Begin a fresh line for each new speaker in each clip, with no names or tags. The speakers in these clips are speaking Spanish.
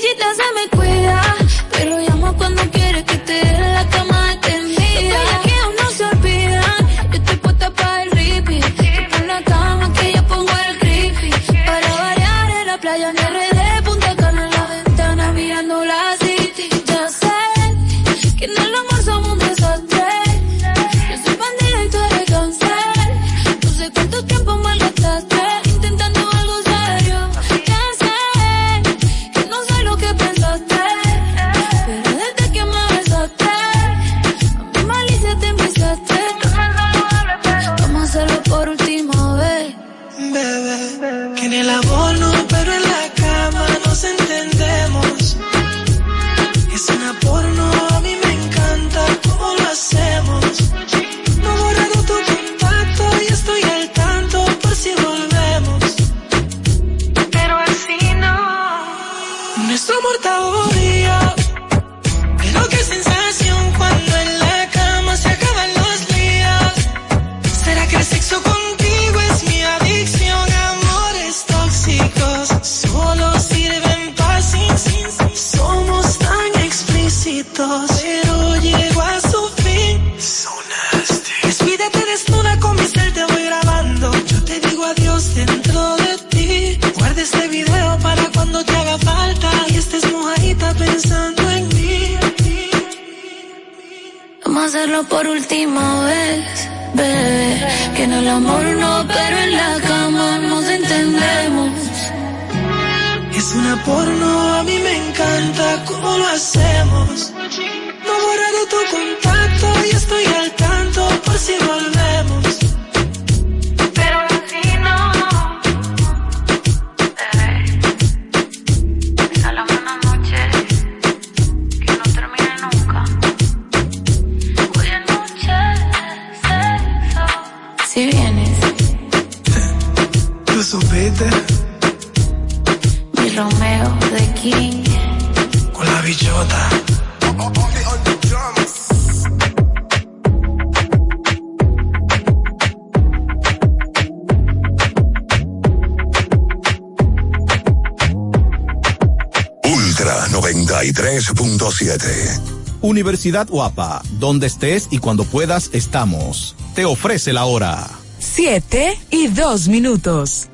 Bellita se me cuida. última vez, bebé. Que en el amor no, pero en la cama nos entendemos.
Es una porno, a mí me encanta cómo lo haces.
Universidad Guapa, donde estés y cuando puedas estamos. Te ofrece la hora.
Siete y dos minutos.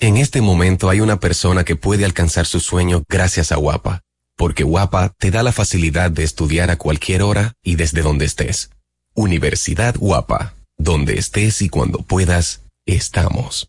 En este momento hay una persona que puede alcanzar su sueño gracias a Guapa, porque Guapa te da la facilidad de estudiar a cualquier hora y desde donde estés. Universidad Guapa, donde estés y cuando puedas, estamos.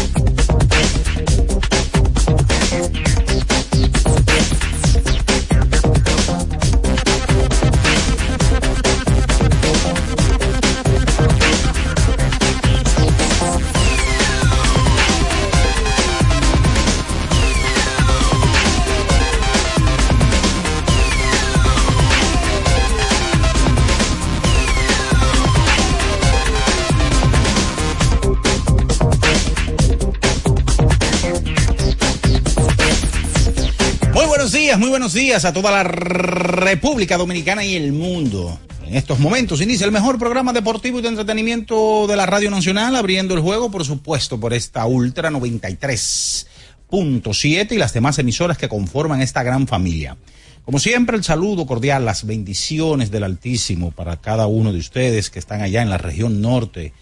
Muy buenos días a toda la República Dominicana y el mundo. En estos momentos inicia el mejor programa deportivo y de entretenimiento de la Radio Nacional, abriendo el juego, por supuesto, por esta Ultra 93.7 y las demás emisoras que conforman esta gran familia. Como siempre, el saludo cordial, las bendiciones del Altísimo para cada uno de ustedes que están allá en la región norte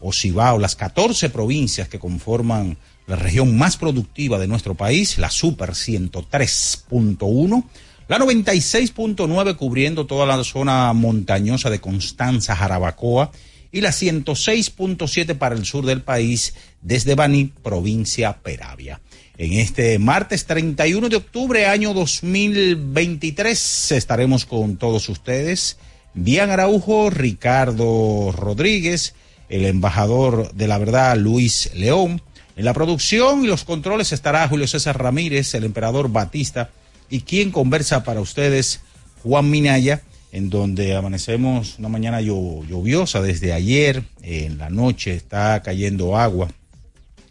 o Cibao, las 14 provincias que conforman la región más productiva de nuestro país, la Super 103.1, la 96.9 cubriendo toda la zona montañosa de Constanza, Jarabacoa, y la 106.7 para el sur del país desde Baní, provincia Peravia. En este martes 31 de octubre, año 2023, estaremos con todos ustedes. Bian Araujo, Ricardo Rodríguez, el embajador de la verdad, Luis León, en la producción y los controles estará Julio César Ramírez, el emperador Batista, y quien conversa para ustedes, Juan Minaya, en donde amanecemos una mañana lluviosa desde ayer, en la noche está cayendo agua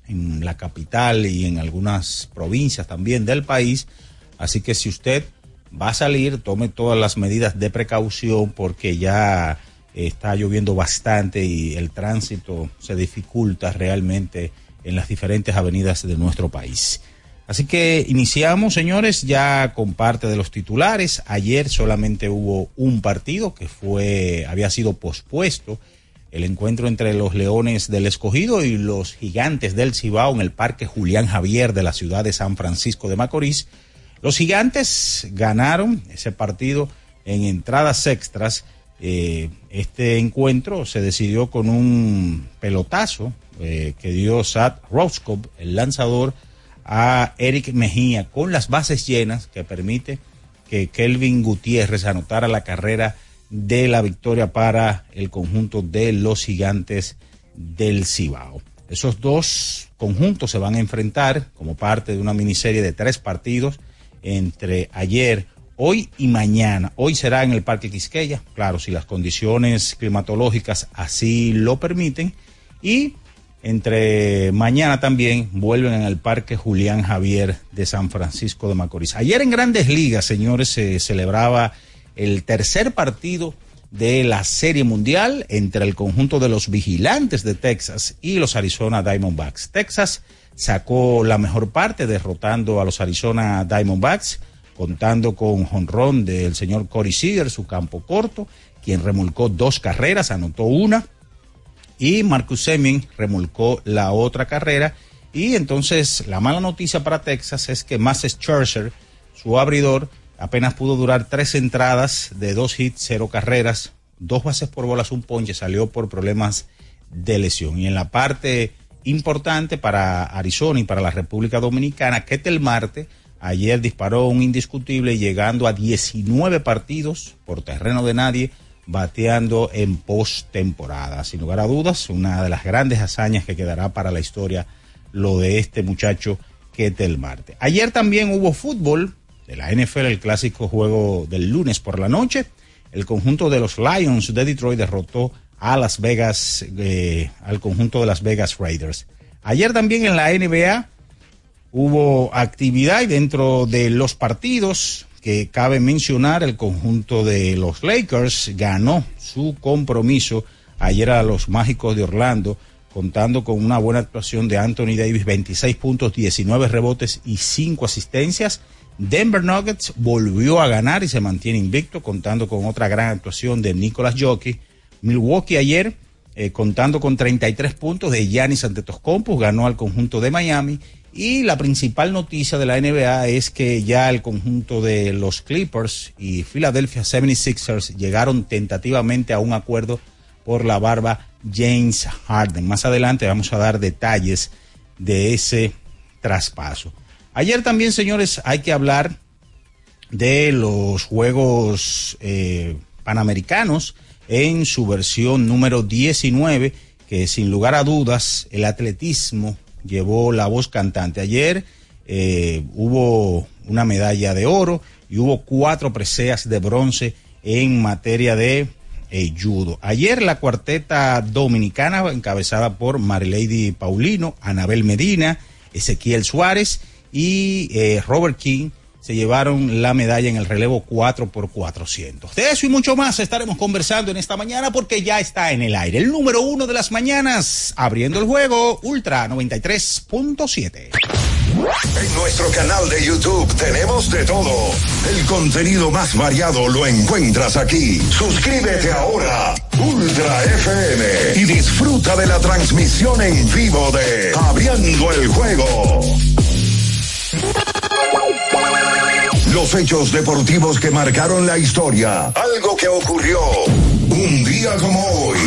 en la capital y en algunas provincias también del país, así que si usted va a salir, tome todas las medidas de precaución porque ya está lloviendo bastante y el tránsito se dificulta realmente en las diferentes avenidas de nuestro país. Así que iniciamos, señores, ya con parte de los titulares. Ayer solamente hubo un partido que fue, había sido pospuesto, el encuentro entre los Leones del Escogido y los Gigantes del Cibao en el Parque Julián Javier de la ciudad de San Francisco de Macorís. Los Gigantes ganaron ese partido en entradas extras. Eh, este encuentro se decidió con un pelotazo eh, que dio Sad Roskop, el lanzador, a Eric Mejía con las bases llenas que permite que Kelvin Gutiérrez anotara la carrera de la victoria para el conjunto de los gigantes del Cibao. Esos dos conjuntos se van a enfrentar como parte de una miniserie de tres partidos entre ayer, hoy y mañana. Hoy será en el Parque Quisqueya, claro, si las condiciones climatológicas así lo permiten. Y entre mañana también vuelven en el Parque Julián Javier de San Francisco de Macorís. Ayer en Grandes Ligas, señores, se celebraba el tercer partido de la Serie Mundial entre el conjunto de los vigilantes de Texas y los Arizona Diamondbacks. Texas sacó la mejor parte derrotando a los Arizona Diamondbacks, contando con jonrón del señor Corey Seager, su campo corto, quien remolcó dos carreras, anotó una, y Marcus Semien remolcó la otra carrera. Y entonces la mala noticia para Texas es que Max Scherzer, su abridor, apenas pudo durar tres entradas de dos hits, cero carreras, dos bases por bolas, un ponche, salió por problemas de lesión. Y en la parte importante para Arizona y para la República Dominicana, Ketel Marte ayer disparó un indiscutible llegando a 19 partidos por terreno de nadie, bateando en postemporada. Sin lugar a dudas, una de las grandes hazañas que quedará para la historia lo de este muchacho Ketel Marte. Ayer también hubo fútbol de la NFL, el clásico juego del lunes por la noche. El conjunto de los Lions de Detroit derrotó a Las Vegas, eh, al conjunto de Las Vegas Raiders. Ayer también en la NBA hubo actividad y dentro de los partidos que cabe mencionar, el conjunto de los Lakers ganó su compromiso ayer a los Mágicos de Orlando, contando con una buena actuación de Anthony Davis, 26 puntos, 19 rebotes y 5 asistencias. Denver Nuggets volvió a ganar y se mantiene invicto, contando con otra gran actuación de Nicolas Jockey. Milwaukee ayer, eh, contando con 33 puntos de Giannis Antetokounmpo, ganó al conjunto de Miami. Y la principal noticia de la NBA es que ya el conjunto de los Clippers y Philadelphia 76ers llegaron tentativamente a un acuerdo por la barba James Harden. Más adelante vamos a dar detalles de ese traspaso. Ayer también, señores, hay que hablar de los Juegos eh, Panamericanos en su versión número 19, que sin lugar a dudas el atletismo llevó la voz cantante. Ayer eh, hubo una medalla de oro y hubo cuatro preseas de bronce en materia de eh, judo. Ayer la cuarteta dominicana, encabezada por Marilady Paulino, Anabel Medina, Ezequiel Suárez y eh, Robert King, se llevaron la medalla en el relevo 4 por 400. De eso y mucho más estaremos conversando en esta mañana porque ya está en el aire. El número uno de las mañanas, abriendo el juego, Ultra 93.7.
En nuestro canal de YouTube tenemos de todo. El contenido más variado lo encuentras aquí. Suscríbete ahora, Ultra FM, y disfruta de la transmisión en vivo de Abriendo el juego. Los hechos deportivos que marcaron la historia. Algo que ocurrió un día como hoy.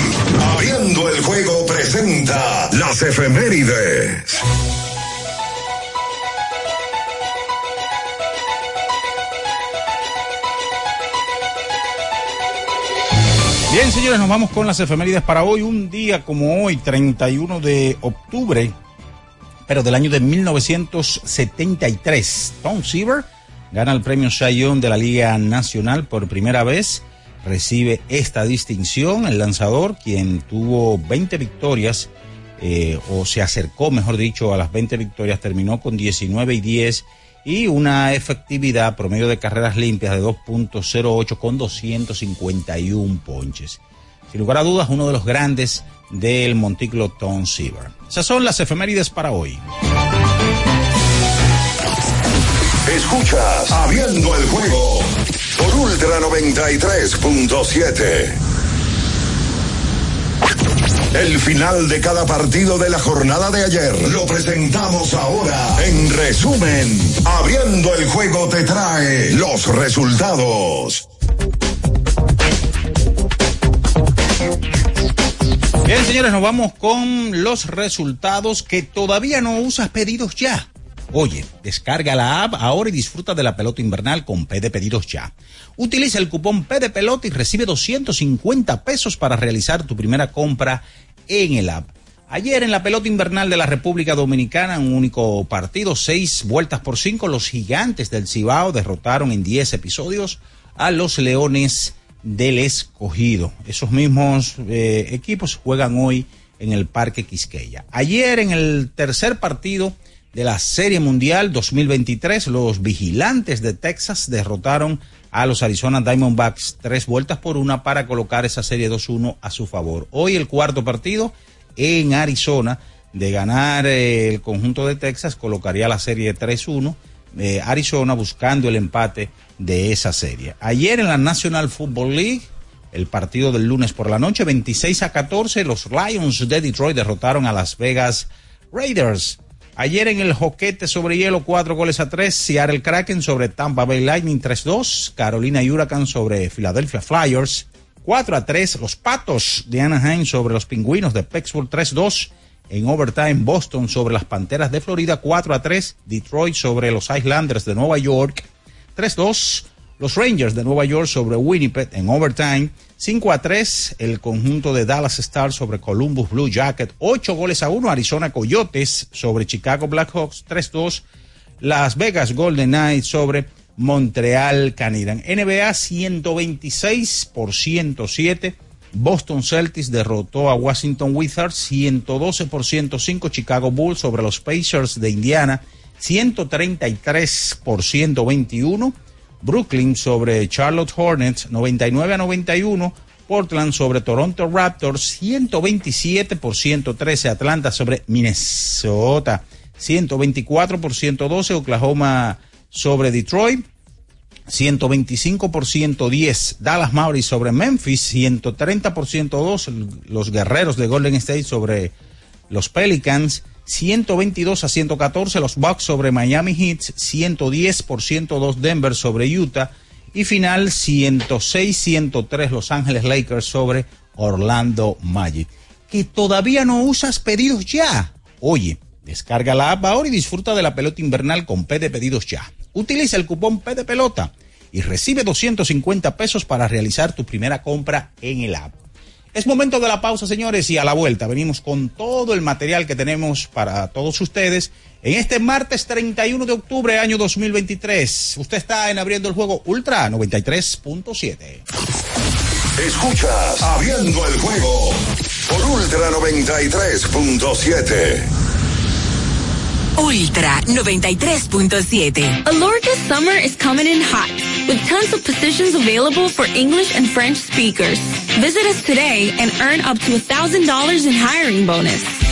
Abriendo el juego presenta las efemérides.
Bien, señores, nos vamos con las efemérides para hoy. Un día como hoy, 31 de octubre, pero del año de 1973. Tom Seaver gana el premio Young de la Liga Nacional por primera vez. Recibe esta distinción el lanzador, quien tuvo 20 victorias, eh, o se acercó, mejor dicho, a las 20 victorias, terminó con 19 y 10 y una efectividad promedio de carreras limpias de 2.08 con 251 ponches. Sin lugar a dudas, uno de los grandes del montículo Tom Seaver. Esas son las efemérides para hoy.
Escuchas Abriendo el juego por Ultra 93.7. El final de cada partido de la jornada de ayer lo presentamos ahora. En resumen, Abriendo el juego te trae los resultados.
Bien, señores, nos vamos con los resultados que todavía no usas pedidos ya. Oye, descarga la app ahora y disfruta de la pelota invernal con P de pedidos ya. Utiliza el cupón P de pelota y recibe 250 pesos para realizar tu primera compra en el app. Ayer en la pelota invernal de la República Dominicana, un único partido, seis vueltas por cinco, los gigantes del Cibao derrotaron en diez episodios a los Leones del Escogido. Esos mismos eh, equipos juegan hoy en el Parque Quisqueya. Ayer en el tercer partido de la Serie Mundial 2023, los vigilantes de Texas derrotaron a los Arizona Diamondbacks tres vueltas por una para colocar esa serie 2-1 a su favor. Hoy el cuarto partido en Arizona de ganar eh, el conjunto de Texas colocaría la serie 3-1. Eh, Arizona buscando el empate de esa serie. Ayer en la National Football League el partido del lunes por la noche, 26 a 14, los Lions de Detroit derrotaron a Las Vegas Raiders. Ayer en el joquete sobre hielo, cuatro goles a tres. Seattle Kraken sobre Tampa Bay Lightning 3-2. Carolina Huracán sobre Philadelphia Flyers 4 a 3. Los Patos de Anaheim sobre los Pingüinos de Pittsburgh 3-2. En overtime, Boston sobre las Panteras de Florida 4 a 3. Detroit sobre los Islanders de Nueva York 3-2. Los Rangers de Nueva York sobre Winnipeg en overtime. 5 a 3 el conjunto de Dallas Stars sobre Columbus Blue Jacket. 8 goles a 1 Arizona Coyotes sobre Chicago Blackhawks. 3-2 Las Vegas Golden Knights sobre Montreal Canadiens. NBA 126 por 107. Boston Celtics derrotó a Washington Wizards 112 por 105. Chicago Bulls sobre los Pacers de Indiana 133 por 121. Brooklyn sobre Charlotte Hornets 99 a 91. Portland sobre Toronto Raptors 127 por 113. Atlanta sobre Minnesota 124 por 112. Oklahoma sobre Detroit 125 por 110. Dallas Mavericks sobre Memphis 130 por 102. Los guerreros de Golden State sobre los Pelicans 122 a 114 los Bucks sobre Miami Heat, 110 por 102 Denver sobre Utah y final 106-103 Los Ángeles Lakers sobre Orlando Magic. Que todavía no usas pedidos ya. Oye, descarga la app ahora y disfruta de la pelota invernal con P de pedidos ya. Utiliza el cupón P de pelota y recibe 250 pesos para realizar tu primera compra en el app. Es momento de la pausa, señores, y a la vuelta venimos con todo el material que tenemos para todos ustedes en este martes 31 de octubre, año 2023. Usted está en Abriendo el Juego Ultra 93.7.
Escuchas Abriendo el Juego por Ultra 93.7.
Ultra 93.7.
Alorca summer is coming in hot, with tons of positions available for English and French speakers. Visit us today and earn up to $1,000 in hiring bonus.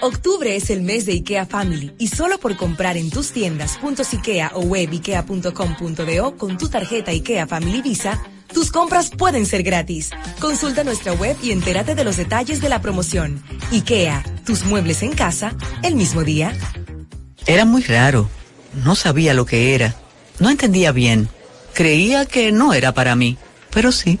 Octubre es el mes de IKEA Family y solo por comprar en tus tiendas .ikea o web ikea.com.do con tu tarjeta IKEA Family Visa, tus compras pueden ser gratis. Consulta nuestra web y entérate de los detalles de la promoción. IKEA, tus muebles en casa, el mismo día.
Era muy raro. No sabía lo que era. No entendía bien. Creía que no era para mí, pero sí.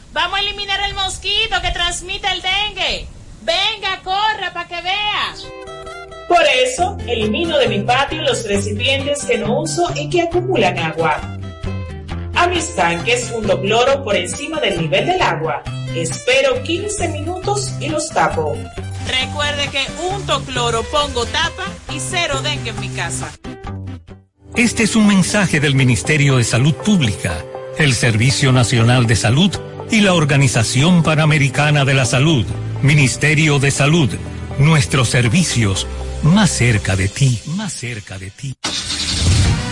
Vamos a eliminar el mosquito que transmite el dengue. Venga, corra para que vea.
Por eso, elimino de mi patio los recipientes que no uso y que acumulan agua. A mis tanques fundo cloro por encima del nivel del agua. Espero 15 minutos y los tapo.
Recuerde que unto cloro, pongo tapa y cero dengue en mi casa.
Este es un mensaje del Ministerio de Salud Pública, el Servicio Nacional de Salud y la Organización Panamericana de la Salud. Ministerio de Salud, nuestros servicios más cerca de ti, más cerca de ti.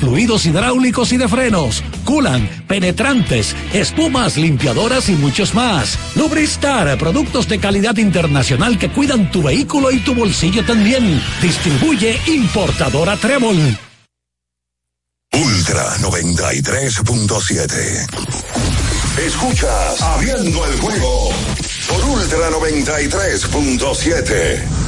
fluidos hidráulicos y de frenos, culan, penetrantes, espumas, limpiadoras y muchos más. Lubristar, productos de calidad internacional que cuidan tu vehículo y tu bolsillo también. Distribuye importadora Trébol.
Ultra 93.7. Escuchas Abriendo el juego por Ultra 93.7.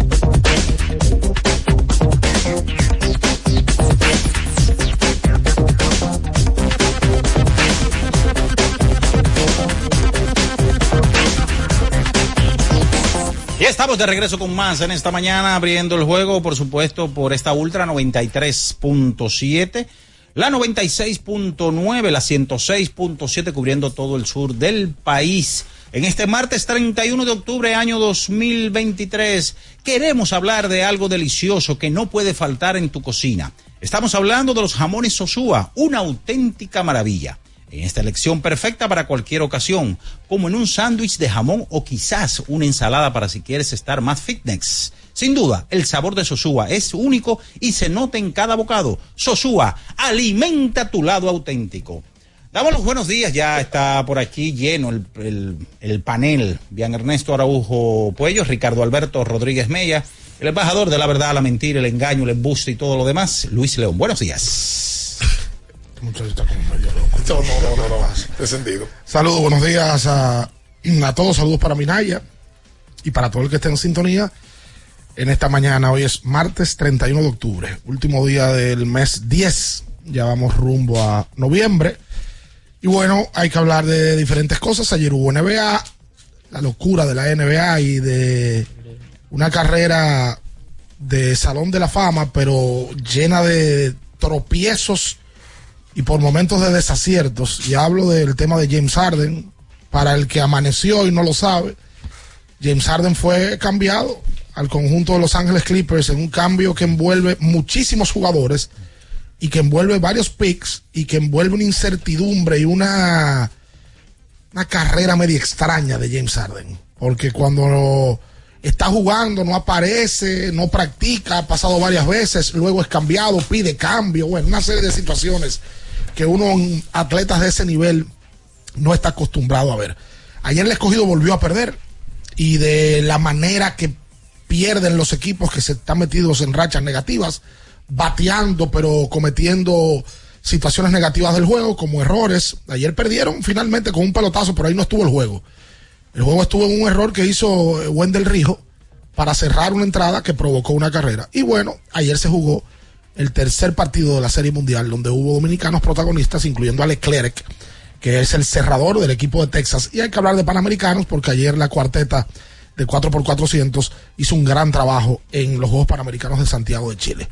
Estamos de regreso con más en esta mañana, abriendo el juego, por supuesto, por esta Ultra 93.7, la 96.9, la 106.7, cubriendo todo el sur del país. En este martes 31 de octubre, año 2023, queremos hablar de algo delicioso que no puede faltar en tu cocina. Estamos hablando de los jamones Sosúa, una auténtica maravilla en esta elección perfecta para cualquier ocasión, como en un sándwich de jamón o quizás una ensalada para si quieres estar más fitness. Sin duda, el sabor de Sosúa es único y se nota en cada bocado. Sosúa, alimenta tu lado auténtico. Damos los buenos días, ya está por aquí lleno el, el, el panel. Bien Ernesto Araujo Puello, Ricardo Alberto Rodríguez Mella, el embajador de la verdad, la mentira, el engaño, el embuste y todo lo demás, Luis León. Buenos días.
Muchacho está como medio loco.
No, no, no, no, Descendido.
Saludos, buenos días a, a todos. Saludos para Minaya y para todo el que esté en sintonía en esta mañana. Hoy es martes 31 de octubre, último día del mes 10. Ya vamos rumbo a noviembre. Y bueno, hay que hablar de diferentes cosas. Ayer hubo NBA, la locura de la NBA y de una carrera de Salón de la Fama, pero llena de tropiezos y por momentos de desaciertos, y hablo del tema de James Harden, para el que amaneció y no lo sabe, James Harden fue cambiado al conjunto de Los Ángeles Clippers en un cambio que envuelve muchísimos jugadores y que envuelve varios picks y que envuelve una incertidumbre y una, una carrera media extraña de James Harden. Porque cuando está jugando, no aparece, no practica, ha pasado varias veces, luego es cambiado, pide cambio, bueno, una serie de situaciones que uno, atletas de ese nivel, no está acostumbrado a ver. Ayer el escogido volvió a perder y de la manera que pierden los equipos que se están metidos en rachas negativas, bateando pero cometiendo situaciones negativas del juego como errores. Ayer perdieron finalmente con un pelotazo, pero ahí no estuvo el juego. El juego estuvo en un error que hizo Wendell Rijo para cerrar una entrada que provocó una carrera. Y bueno, ayer se jugó el tercer partido de la Serie Mundial, donde hubo dominicanos protagonistas, incluyendo a Leclerc, que es el cerrador del equipo de Texas. Y hay que hablar de panamericanos, porque ayer la cuarteta de 4x400 hizo un gran trabajo en los Juegos Panamericanos de Santiago de Chile.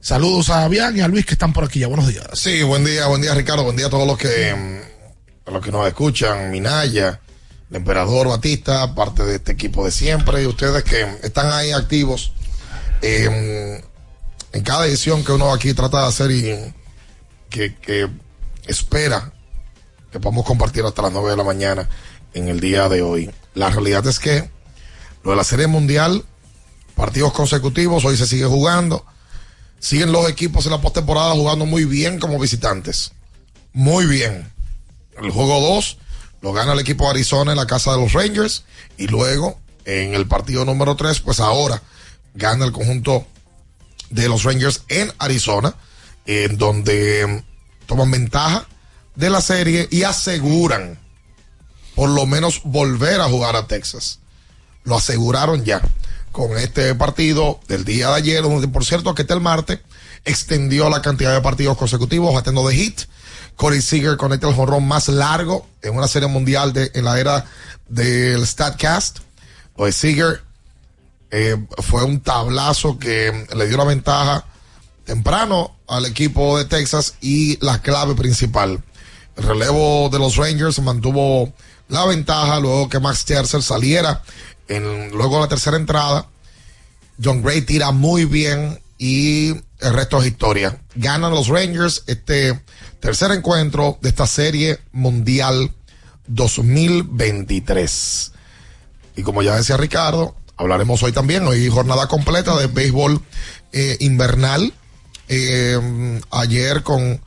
Saludos a Bian y a Luis que están por aquí ya. Buenos días.
Sí, buen día, buen día Ricardo, buen día a todos los que, a los que nos escuchan, Minaya, el emperador Batista, parte de este equipo de siempre, y ustedes que están ahí activos. Eh, en cada edición que uno aquí trata de hacer y que, espera que podamos compartir hasta las 9 de la mañana en el día de hoy. La realidad es que lo de la Serie Mundial, partidos consecutivos, hoy se sigue jugando. Siguen los equipos en la postemporada jugando muy bien como visitantes. Muy bien. El juego 2 lo gana el equipo de Arizona en la casa de los Rangers. Y luego, en el partido número 3, pues ahora gana el conjunto de los Rangers en Arizona, en donde toman ventaja de la serie y aseguran por lo menos volver a jugar a Texas. Lo aseguraron ya con este partido del día de ayer, donde por cierto que este el martes extendió la cantidad de partidos consecutivos, batiendo de hit. Corey Seager conecta el jonrón más largo en una serie mundial de, en la era del StatCast. De Seager eh, fue un tablazo que le dio la ventaja temprano al equipo de Texas y la clave principal. El relevo de los Rangers mantuvo la ventaja luego que Max Scherzer saliera en, luego de la tercera entrada. John Gray tira muy bien y el resto es historia. Ganan los Rangers este tercer encuentro de esta serie mundial 2023. Y como ya decía Ricardo, hablaremos hoy también, hoy jornada completa de béisbol eh, invernal. Eh, ayer con,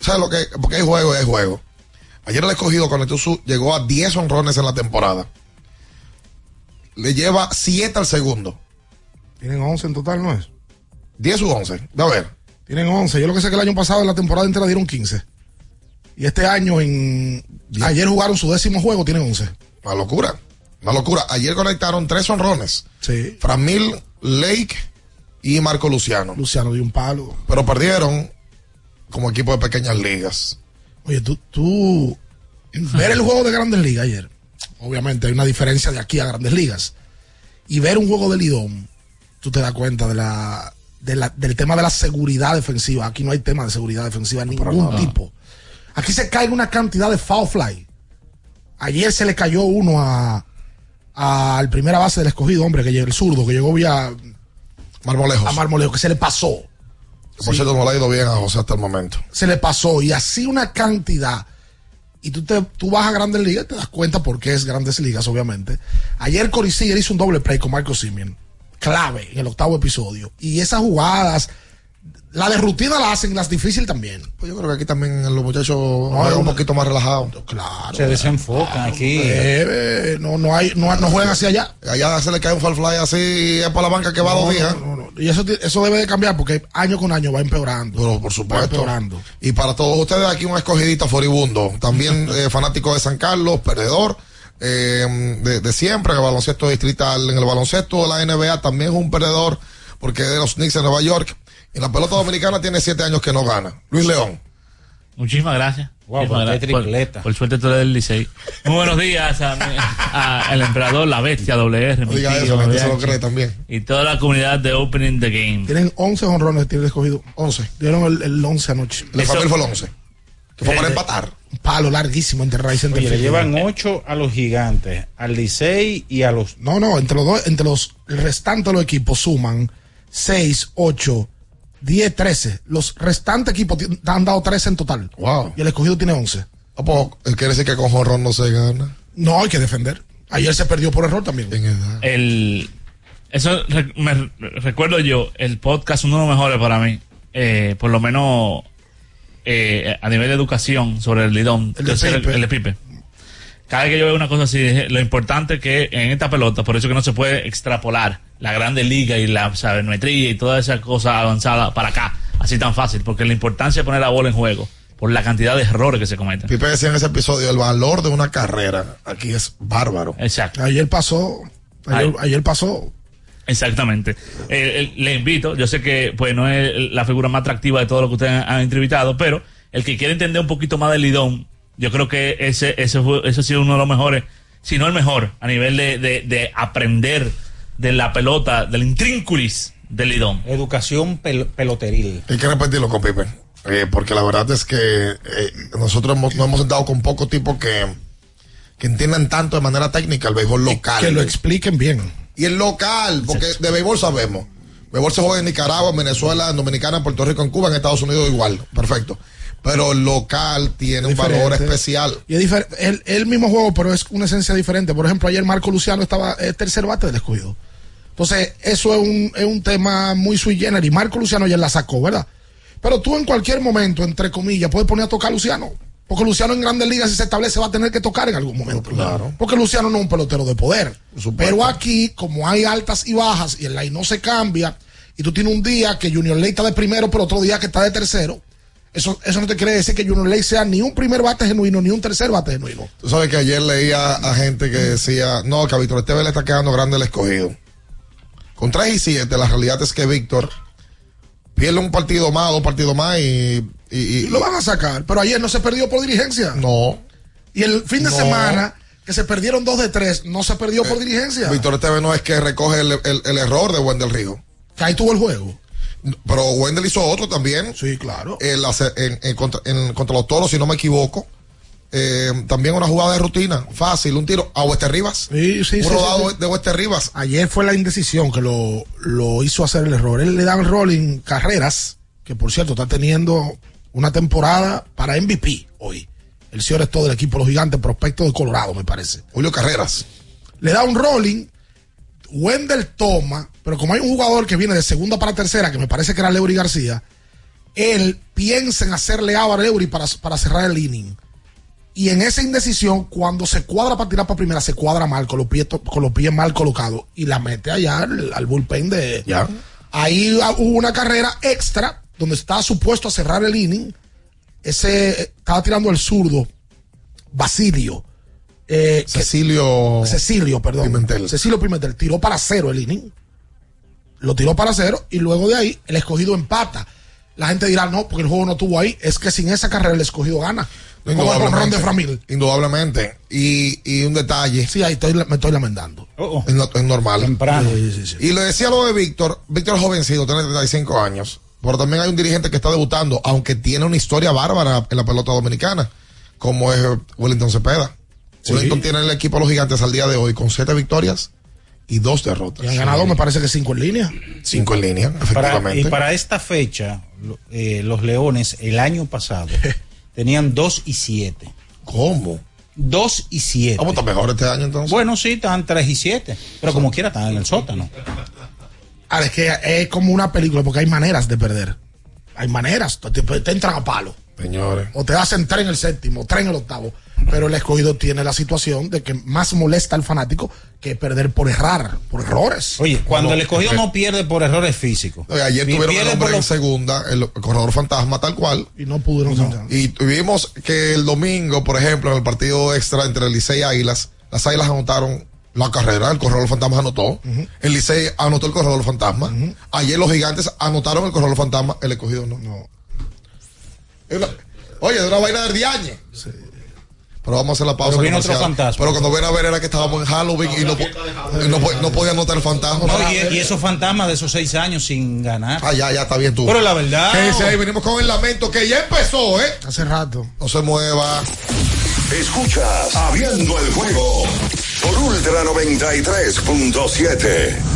¿sabes lo que? Porque hay juego, hay juego. Ayer el escogido con su llegó a 10 honrones en la temporada. Le lleva 7 al segundo.
Tienen 11 en total, ¿no es?
10 u 11. A ver.
Tienen 11. Yo lo que sé que el año pasado en la temporada entera dieron 15. Y este año en... Ayer jugaron su décimo juego, tienen 11.
Una locura. Una locura. Ayer conectaron tres honrones.
Sí.
Framil, Lake y Marco Luciano.
Luciano dio un palo.
Pero perdieron como equipo de pequeñas ligas.
Oye, tú, tú, ver el juego de Grandes Ligas ayer, obviamente hay una diferencia de aquí a Grandes Ligas, y ver un juego de Lidón, tú te das cuenta de la, de la, del tema de la seguridad defensiva. Aquí no hay tema de seguridad defensiva de ningún tipo. Aquí se cae una cantidad de foul fly. Ayer se le cayó uno a al primera base del escogido, hombre, que llegó el zurdo, que llegó vía
Marmolejos.
a Marmolejos, que se le pasó.
Por cierto, no le ha ido bien a José hasta el momento.
Se le pasó y así una cantidad. Y tú, te, tú vas a Grandes Ligas y te das cuenta por qué es Grandes Ligas, obviamente. Ayer Corey Seager hizo un doble play con Marco Simeon. Clave en el octavo episodio. Y esas jugadas, la de rutina la hacen, las difíciles también.
Pues yo creo que aquí también los muchachos juegan un poquito más relajados.
Claro.
Se desenfocan aquí.
Eh, no, no, hay, no, no juegan hacia allá.
Allá se le cae un fall fly así, es para la banca que va
No,
dos
no,
días.
no, no. Y eso, eso debe de cambiar porque año con año va empeorando.
Pero por
Va
supuesto.
empeorando.
Y para todos ustedes aquí un escogidita furibundo. También eh, fanático de San Carlos, perdedor. eh, de, de siempre, en el baloncesto distrital, en el baloncesto de la NBA también es un perdedor porque es de los Knicks de Nueva York. Y la pelota dominicana tiene siete años que no gana. Luis León.
Muchísimas gracias.
Wow,
Muchísimas gracias. Por-
tripleta.
Por, suerte tú eres del Licey. Muy buenos días a, mi- a el emperador, la bestia WR.
No diga
tío,
eso, la gente se lo cree también.
Y toda la comunidad de Opening the Game.
Tienen 11 honrones, tiene el escogido.
11.
Dieron el, el 11 anoche.
El Famil fue el 11. Que fue para empatar.
Un palo larguísimo entre Rice y entre
Oye, le llevan 8 a los gigantes, al Licey y a los.
No, no, entre los dos, entre los el restante de los equipos suman 6, 8, 10, 13. Los restantes equipos han dado 13 en total.
Wow.
Y el escogido tiene 11.
¿A poco? Quiere decir que con Jorrón no se gana.
No hay que defender. Ayer se perdió por error también.
En edad.
El, eso re- me re- recuerdo yo, el podcast, uno de los mejores para mí. eh, por lo menos eh, a nivel de educación sobre el lidón.
El de
el de Pipe. Cada vez que yo veo una cosa así, es lo importante que en esta pelota, por eso que no se puede extrapolar la grande liga y la sabermetría y toda esa cosa avanzada para acá, así tan fácil, porque la importancia de poner la bola en juego, por la cantidad de errores que se cometen.
Pipe decía en ese episodio, el valor de una carrera aquí es bárbaro.
Exacto.
Ayer pasó. Ayer,
Ay.
ayer pasó.
Exactamente. Eh, eh, le invito, yo sé que pues no es la figura más atractiva de todo lo que ustedes han entrevistado, pero el que quiere entender un poquito más del lidón, yo creo que ese, ese, fue, ese ha sido uno de los mejores, si no el mejor, a nivel de, de, de aprender de la pelota, del intrínculis del lidón.
Educación pel- peloteril.
Hay que repetirlo con Pipe. eh, porque la verdad es que eh, nosotros hemos, nos hemos sentado con pocos tipos que, que entiendan tanto de manera técnica el béisbol local.
Que lo expliquen bien.
Y el local, porque de béisbol sabemos. Béisbol se juega en Nicaragua, en Venezuela, en Dominicana, en Puerto Rico, en Cuba, en Estados Unidos igual. Perfecto. Pero el local tiene un valor especial.
Y es. El, el mismo juego, pero es una esencia diferente. Por ejemplo, ayer Marco Luciano estaba eh, tercer bate del escogido. Entonces, eso es un, es un tema muy sui generis. Marco Luciano ayer la sacó, ¿verdad? Pero tú en cualquier momento, entre comillas, puedes poner a tocar a Luciano. Porque Luciano en grandes ligas, si se establece, va a tener que tocar en algún momento.
Claro.
Porque Luciano no es un pelotero de poder. Pero aquí, como hay altas y bajas y el line no se cambia, y tú tienes un día que Junior Ley está de primero, pero otro día que está de tercero, eso, eso no te quiere decir que Junior Ley sea ni un primer bate genuino, ni un tercer bate genuino.
Tú sabes que ayer leía a gente que decía, no, que a Víctor Esteves le está quedando grande el escogido. Con 3 y 7, la realidad es que Víctor pierde un partido más, dos partidos más y... y- y-
Y lo van a sacar. Pero ayer no se perdió por dirigencia.
No.
Y el fin de
No.
semana, que se perdieron dos de tres, no se perdió por dirigencia.
Víctor Esteves no es que recoge el, el- el error de Wendell Río.
Que ahí tuvo el juego.
Pero Wendell hizo otro también.
Sí, claro.
En, la en- en contra, en- contra los toros, si no me equivoco. Eh, también una jugada de rutina, fácil, un tiro a Wester Rivas.
Sí, sí,
un
sí,
rodado
sí, sí.
de Wester Rivas.
Ayer fue la indecisión que lo, lo hizo hacer el error. Él le daba el rol en carreras, que por cierto está teniendo una temporada para MVP hoy. El señor es todo del equipo Los Gigantes, prospecto de Colorado, me parece.
Julio Carreras.
Le da un rolling, Wendell toma, pero como hay un jugador que viene de segunda para tercera, que me parece que era Leury García, él piensa en hacerle out a Leury para, para cerrar el inning. Y en esa indecisión, cuando se cuadra para tirar para primera, se cuadra mal, con los pies, con los pies mal colocados, y la mete allá al, al bullpen de...
Ya.
Ahí ah, hubo una carrera extra, donde estaba supuesto a cerrar el inning. Ese, eh, estaba tirando el zurdo, Basilio. Eh, que-
Cecilio.
Cecilio, perdón.
Pimentel.
Cecilio Pimentel tiró para cero el inning. Lo tiró para cero y luego de ahí el escogido empata. La gente dirá, no, porque el juego no estuvo ahí. Es que sin esa carrera el escogido gana. Como el jonrón de Framil.
Indudablemente. Y, y un detalle.
Sí, ahí estoy, me estoy lamentando.
Es, no- es normal.
Temprano.
Y le decía lo de Víctor. Víctor es jovencito, tiene 35 años. Pero también hay un dirigente que está debutando, aunque tiene una historia bárbara en la pelota dominicana, como es Wellington Cepeda.
Sí.
Wellington tiene el equipo de los gigantes al día de hoy con siete victorias y dos derrotas.
Y han ganado, me parece que cinco en línea.
Cinco en línea,
Para-
efectivamente.
y para esta fecha, eh, los Leones el año pasado tenían 2 y 7.
¿Cómo?
2 y 7.
¿Cómo está mejor este año entonces?
Bueno, sí, están 3 y 7. Pero como quiera, están en el sótano.
Ahora, es que es como una película porque hay maneras de perder. Hay maneras. Te, te entran a palo.
Señores.
O te hacen tres en el séptimo, tres en el octavo. Pero el escogido tiene la situación de que más molesta al fanático que perder por errar, por errores.
Oye, cuando el escogido no pierde por errores físicos.
Oye, ayer tuvieron el hombre
por
en
los-
segunda, el, corredor fantasma tal cual.
Y no pudieron.
Y tuvimos que el domingo, por ejemplo, en el partido extra entre Licey y Águilas, las Águilas anotaron la carrera, el corredor fantasma anotó. El Licey anotó el corredor fantasma. Ayer los gigantes anotaron el corredor fantasma, el escogido no. Es una- oye, de una vaina de Diañe. Pero vamos a hacer la pausa.
Pero viene otro fantasma.
Pero cuando ven a ver era que estábamos en Halloween y no, y no, po- no podía anotar el fantasma.
No, y, y esos fantasmas de esos seis años sin ganar.
Ah, ya, ya está bien tú.
Pero la verdad.
Que dice ahí, venimos con el lamento que ya empezó, ¿eh?
Hace rato.
No se mueva.
Escuchas Abriendo el juego por Ultra 93.7.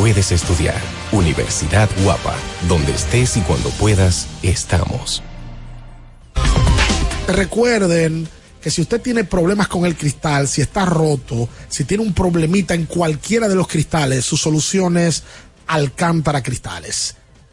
puedes estudiar. Universidad Guapa, donde estés y cuando puedas, estamos.
Recuerden que si usted tiene problemas con el cristal, si está roto, si tiene un problemita en cualquiera de los cristales, su solución es Alcántara Cristales.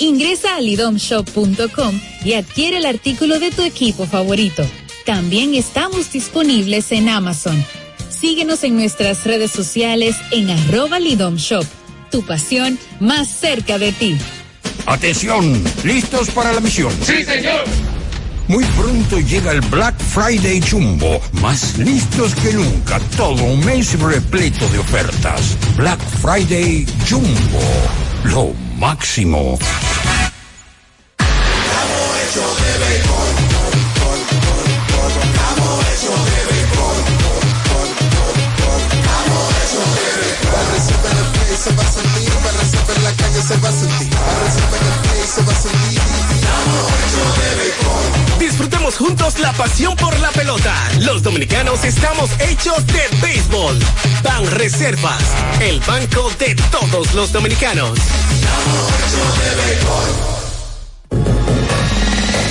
Ingresa a lidomshop.com y adquiere el artículo de tu equipo favorito. También estamos disponibles en Amazon. Síguenos en nuestras redes sociales en arroba lidomshop. Tu pasión más cerca de ti.
Atención, ¿listos para la misión?
Sí, señor.
Muy pronto llega el Black Friday Jumbo, más listos que nunca, todo un mes repleto de ofertas. Black Friday Jumbo, lo máximo.
Se va a sentir, para en la calle se va a sentir, para se va a sentir.
Disfrutemos juntos la pasión por la pelota. Los dominicanos estamos hechos de béisbol. Ban Reservas, el banco de todos los dominicanos.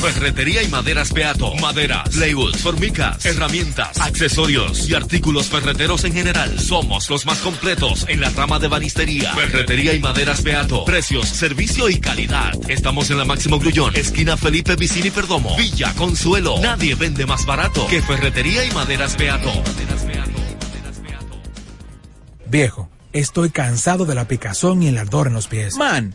Ferretería y maderas Beato. Maderas, plywood, formicas, herramientas, accesorios y artículos ferreteros en general. Somos los más completos en la rama de banistería. Ferretería y maderas Beato. Precios, servicio y calidad. Estamos en la Máximo Grullón, esquina Felipe Vicini Perdomo. Villa Consuelo. Nadie vende más barato que Ferretería y maderas Beato.
Viejo, estoy cansado de la picazón y el ardor en los pies. Man,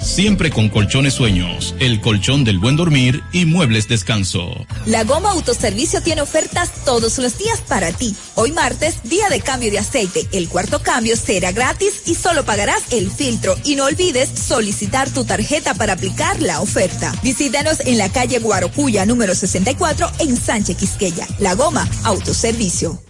siempre con colchones sueños, el colchón del buen dormir y muebles descanso.
La Goma Autoservicio tiene ofertas todos los días para ti. Hoy martes, día de cambio de aceite. El cuarto cambio será gratis y solo pagarás el filtro. Y no olvides solicitar tu tarjeta para aplicar la oferta. Visítanos en la calle Guarocuya número 64 en Sánchez Quisqueya. La Goma Autoservicio.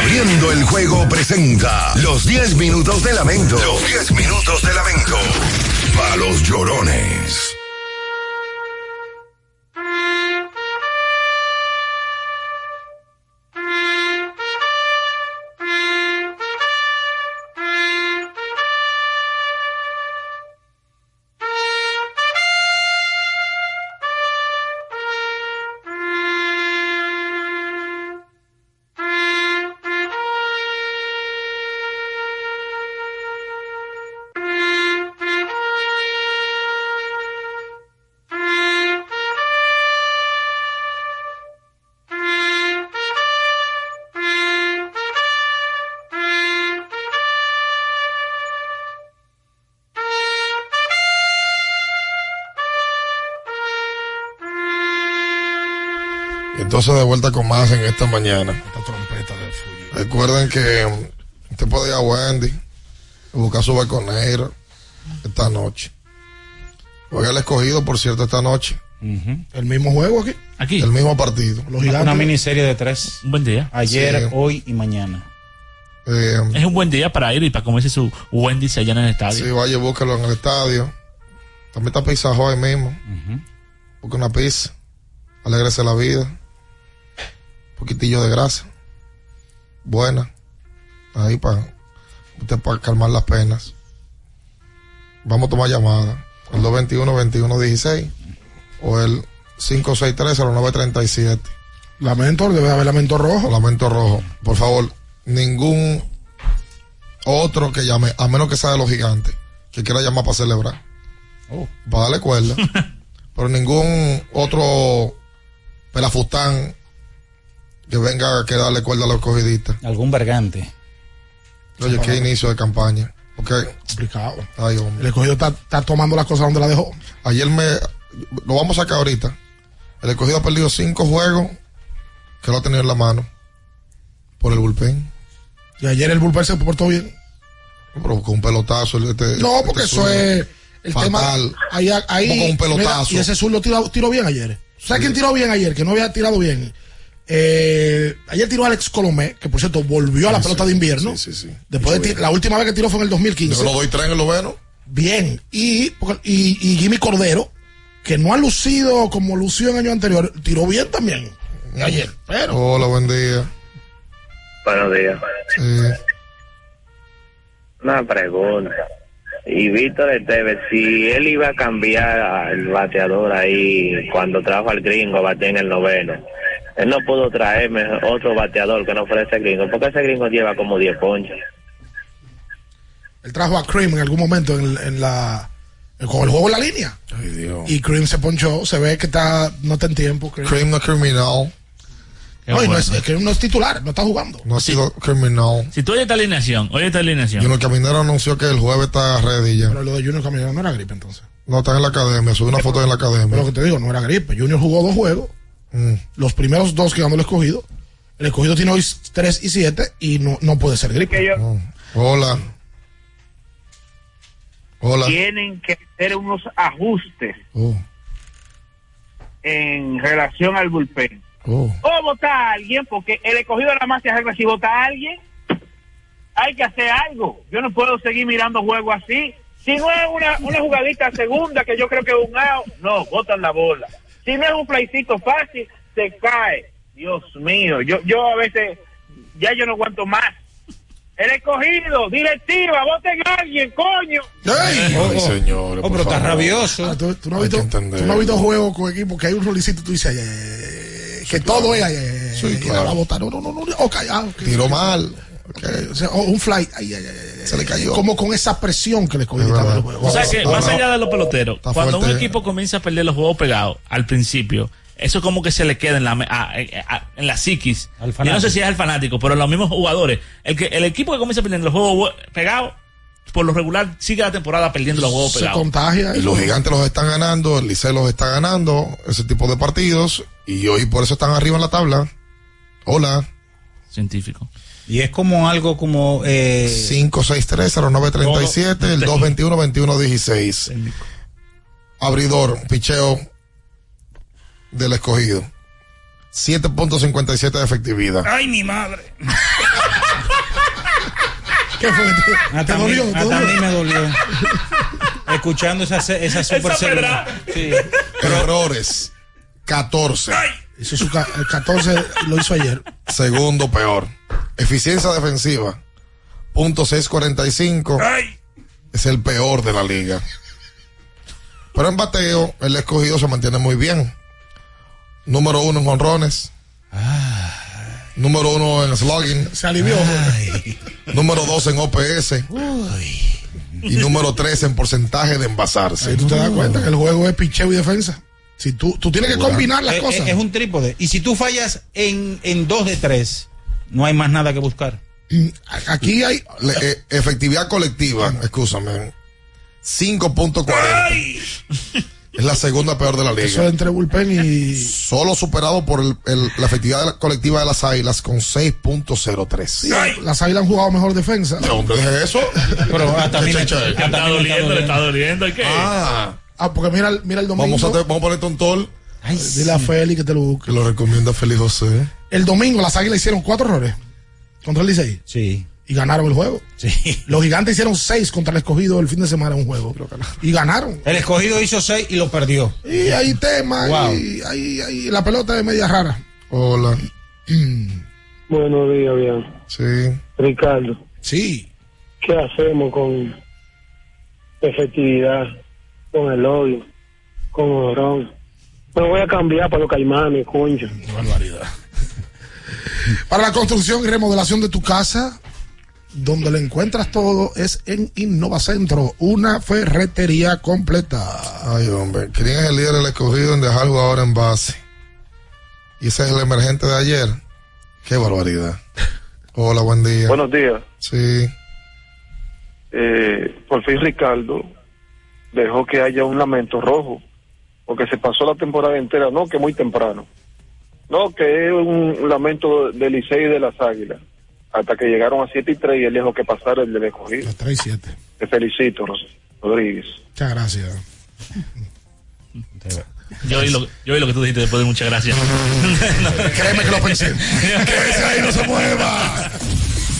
Abriendo el juego presenta los 10 minutos de lamento. Los 10 minutos de lamento. Para los llorones.
De vuelta con más en esta mañana.
Esta trompeta de fuego.
Recuerden que mm, usted puede ir a Wendy buscar su balconero esta noche. Juega el escogido, por cierto, esta noche.
El mismo juego aquí.
Aquí.
El mismo partido.
Los
Una,
gigantes.
una miniserie de tres.
Un buen día.
Ayer,
Sí.
hoy y mañana.
Eh,
Es un buen día para ir y para comerse su Wendy's allá en el estadio.
Sí, vaya, búsquelo en el estadio. También está Pizza ahí mismo. Busca una pizza. Alégrese la vida. Poquitillo de grasa. Buena. Ahí para usted para calmar las penas. Vamos a tomar llamada. El 221-2116 o el 563-0937.
Lamento, debe haber lamento rojo.
Lamento rojo. Por favor, ningún otro que llame, a menos que sea de los gigantes, que quiera llamar para celebrar.
Oh.
Para darle cuerda. Pero ningún otro pelafustán que venga a que darle cuerda a los cogidistas.
Algún vergante.
Oye, qué inicio de campaña. Ok.
Complicado.
Ay, hombre.
El escogido está, está tomando las cosas donde la dejó.
Ayer me. Lo vamos a sacar ahorita. El escogido ha perdido cinco juegos que lo ha tenido en la mano. Por el bullpen.
Y ayer el bullpen se portó bien.
Pero con un pelotazo. el- este-
No,
este
porque eso es el
Fatal.
tema. Ahí, ahí,
Como con un pelotazo.
mira, y ese sur lo tiró, tiró bien ayer. ¿Sabes quién tiró bien ayer? Que no había tirado bien. Eh, ayer tiró Alex Colomé, que por cierto volvió a la
Sí,
pelota de invierno.
sí, sí, sí.
Después de la última vez que tiró fue en el 2015.
Yo lo doy tres en el noveno.
Bien. Y, y, y Jimmy Cordero, que no ha lucido como lució en año anterior, tiró bien también. Ayer. Pero.
Hola, buen día.
Buenos días.
Sí.
Una pregunta. Y Víctor Esteves, si él iba a cambiar al bateador ahí cuando trajo al gringo a bater en el noveno, no pudo traerme otro bateador que no fuera ese gringo, porque ese gringo lleva como 10 ponches.
Él trajo a Cream en algún momento en, en la. con el juego en la línea.
Ay, Dios.
Y Cream se ponchó. Se ve que está no está en tiempo. Cream.
Cream no es criminal.
No, y no es, Cream no es titular, no está jugando.
No ha sido criminal.
Si tú oyes esta alineación, oye esta alineación.
Junior Caminero anunció que el jueves está ready ya.
Pero lo de Junior Caminero no era gripe entonces.
No, está en la academia. Subí una foto en la
Pero
academia.
lo que te digo, no era gripe. Junior jugó dos juegos.
Mm.
Los primeros dos que ganó el escogido. El escogido tiene hoy 3 y 7 y no, no puede ser gripe.
Hola. Hola.
tienen que hacer unos ajustes
Oh,
en relación al bullpen.
oh.
O votar a alguien, porque el escogido nada más se arregla si vota a alguien. Hay que hacer algo. Yo no puedo seguir mirando juegos así. Si no es una, una jugadita segunda, que yo creo que es un out, no, botan la bola. Si no es un playcito fácil, se cae. Dios mío, yo, yo a veces, ya yo no aguanto más. El escogido, directiva, voten a alguien, coño.
Ay, señores.
Oh, pero está
favor.
rabioso.
Ah, ¿Tú, tú no has
Hay que
visto, tú no has visto juegos con equipos que hay un rolicito y tú dices, ay, ay, ay, que todo es, ay, ay, ay,
Sí, claro.
la va a botar. No, no, no, no, ok, ah, ok.
Tiró mal.
Ok, o sea, o un fly, ay, ay, ay, ay,
Se le cayó.
Como con esa presión que le cogió.
O sea que, más allá de los peloteros,
Está
cuando un equipo comienza a perder los juegos pegados al principio, eso como que se le queda en la, me- a- a- a- en la psiquis.
Al
Yo no sé si es el fanático, pero los mismos jugadores. El, que, el equipo que comienza a perder los juegos pegados, por lo regular, sigue la temporada perdiendo los juegos
Se
pegados.
contagia.
Y los gigantes los están ganando, el Licey los está ganando, ese tipo de partidos, y hoy por eso están arriba en la tabla. Hola.
Científico.
Y es como algo como. Eh,
563-0937, el 221-2116. Abridor, picheo del escogido. 7.57 de efectividad.
¡Ay, mi madre!
¿Qué fue? ¿Te,
hasta,
te
me dolió. Escuchando esa, esa super
Esa.
Sí.
Errores, 14.
Ese es su ca- el 14 lo hizo ayer.
Segundo peor. Eficiencia defensiva, punto 645. Es el peor de la liga. Pero en bateo, el escogido se mantiene muy bien. Número uno en honrones. Número uno en slugging.
Se alivió.
Número dos en OPS. Y número tres en porcentaje de envasarse.
Ahí tú te das cuenta que el juego es picheo y defensa. Si tú, tú tienes que combinar las
Eh,
cosas.
eh, Es, un trípode. Y si tú fallas en, en dos de tres, no hay más nada que buscar.
Aquí hay.
Le- eh, efectividad colectiva, escúchame. 5.40. Es la segunda peor de la liga.
Eso entre bullpen y.
Solo superado por el- el- la efectividad de la- colectiva de las Águilas con 6.03.
Sí, las águilas han jugado mejor defensa.
No, hombre, deje eso.
Pero ah, también
Che, che, che.
Le está doliendo, le está doliendo. ¿y qué?
Ah,
Ah, porque mira, el- mira el domingo.
vamos a, te- vamos a ponerte un tol
Dile a Félix que te lo busque.
que lo recomienda Félix José.
El domingo las águilas hicieron cuatro errores contra el Licey.
Sí.
Y ganaron el juego.
Sí.
Los gigantes hicieron seis contra el escogido el fin de semana un juego. Y ganaron.
El escogido hizo seis y lo perdió.
Y hay temas.
Wow.
Y hay, hay- la pelota es media rara.
Hola.
Buenos días, bien.
Sí.
Ricardo,
Sí.
¿qué hacemos con efectividad, con el odio, con Orón? Me voy a cambiar para los caimanes, concho.
barbaridad. Para la construcción y remodelación de tu casa, donde le encuentras todo es en Innovacentro, una ferretería completa.
Ay, hombre. ¿Quién es el líder del escogido en dejar ahora en base? Y ese es el emergente de ayer. Qué barbaridad. Hola, buen día.
Buenos días.
Sí.
Eh, por fin Ricardo dejó que haya un lamento rojo, porque se pasó la temporada entera, no que muy temprano, no que es un lamento del Licey y de las Águilas, hasta que llegaron a 7 y 3 y él dejó que pasara el del escogido.
3 y 7.
Te felicito, Rodríguez.
Muchas gracias.
Yo oí, lo, yo oí lo que tú dijiste después de muchas gracias.
Créeme que lo pensé. Quédese ahí, no se mueva.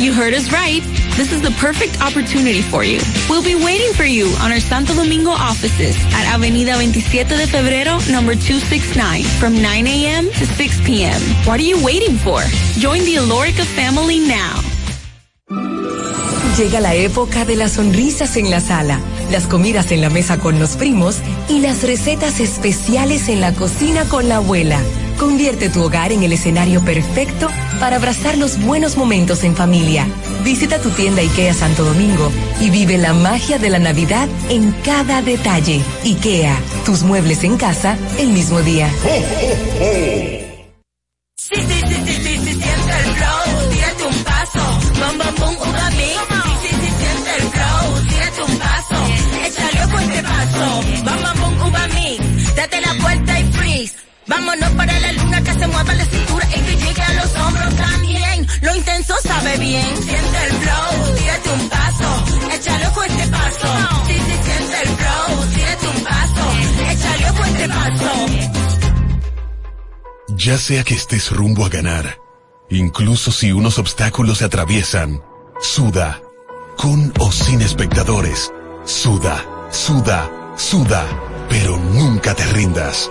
You heard us right. This is the perfect opportunity for you. We'll be waiting for you on our Santo Domingo offices at Avenida 27 de Febrero, number 269, from 9 a.m. to 6 p.m. What are you waiting for? Join the Alorica family now.
Llega la época de las sonrisas en la sala, las comidas en la mesa con los primos y las recetas especiales en la cocina con la abuela. Convierte tu hogar en el escenario perfecto para abrazar los buenos momentos en familia. Visita tu tienda IKEA Santo Domingo y vive la magia de la Navidad en cada detalle. IKEA, tus muebles en casa el mismo día.
Date la. Vámonos para la luna que se mueva la cintura y que llegue a los hombros también. Lo intenso sabe bien, siente el flow, tírate un paso, échale ojo este paso. Sí, sí, siente el flow, tírate un paso, échale ojo este paso.
Ya sea que estés rumbo a ganar, incluso si unos obstáculos se atraviesan, suda, con o sin espectadores, suda, suda, suda, pero nunca te rindas,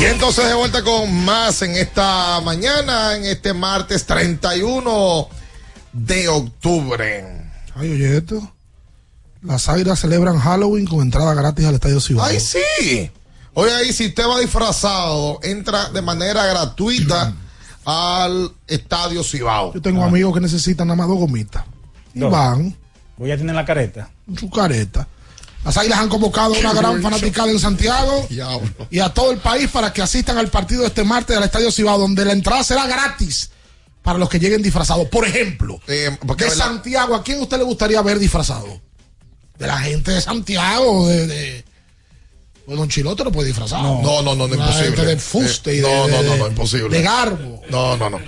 Y entonces de vuelta con más en esta mañana, en este martes 31 de octubre.
Ay, oye esto. Las Águilas celebran Halloween con entrada gratis al Estadio Cibao.
¡Ay, sí! Oye, ahí si usted va disfrazado, entra de manera gratuita al Estadio Cibao.
Yo tengo amigos que necesitan nada más dos gomitas. Y van
Voy a tener la careta.
su careta. Las Águilas han convocado a una gran fanaticada en Santiago y a todo el país para que asistan al partido de este martes al Estadio Cibao, donde la entrada será gratis para los que lleguen disfrazados. Por ejemplo,
Eh, porque
de. Santiago, ¿a quién usted le gustaría ver disfrazado? De la gente de Santiago, de... de... Pues Don Chilote no puede disfrazar.
No, no, no, no, imposible.
de fuste y
Eh,
de,
no, no, no, no, imposible.
De garbo.
No, no, no.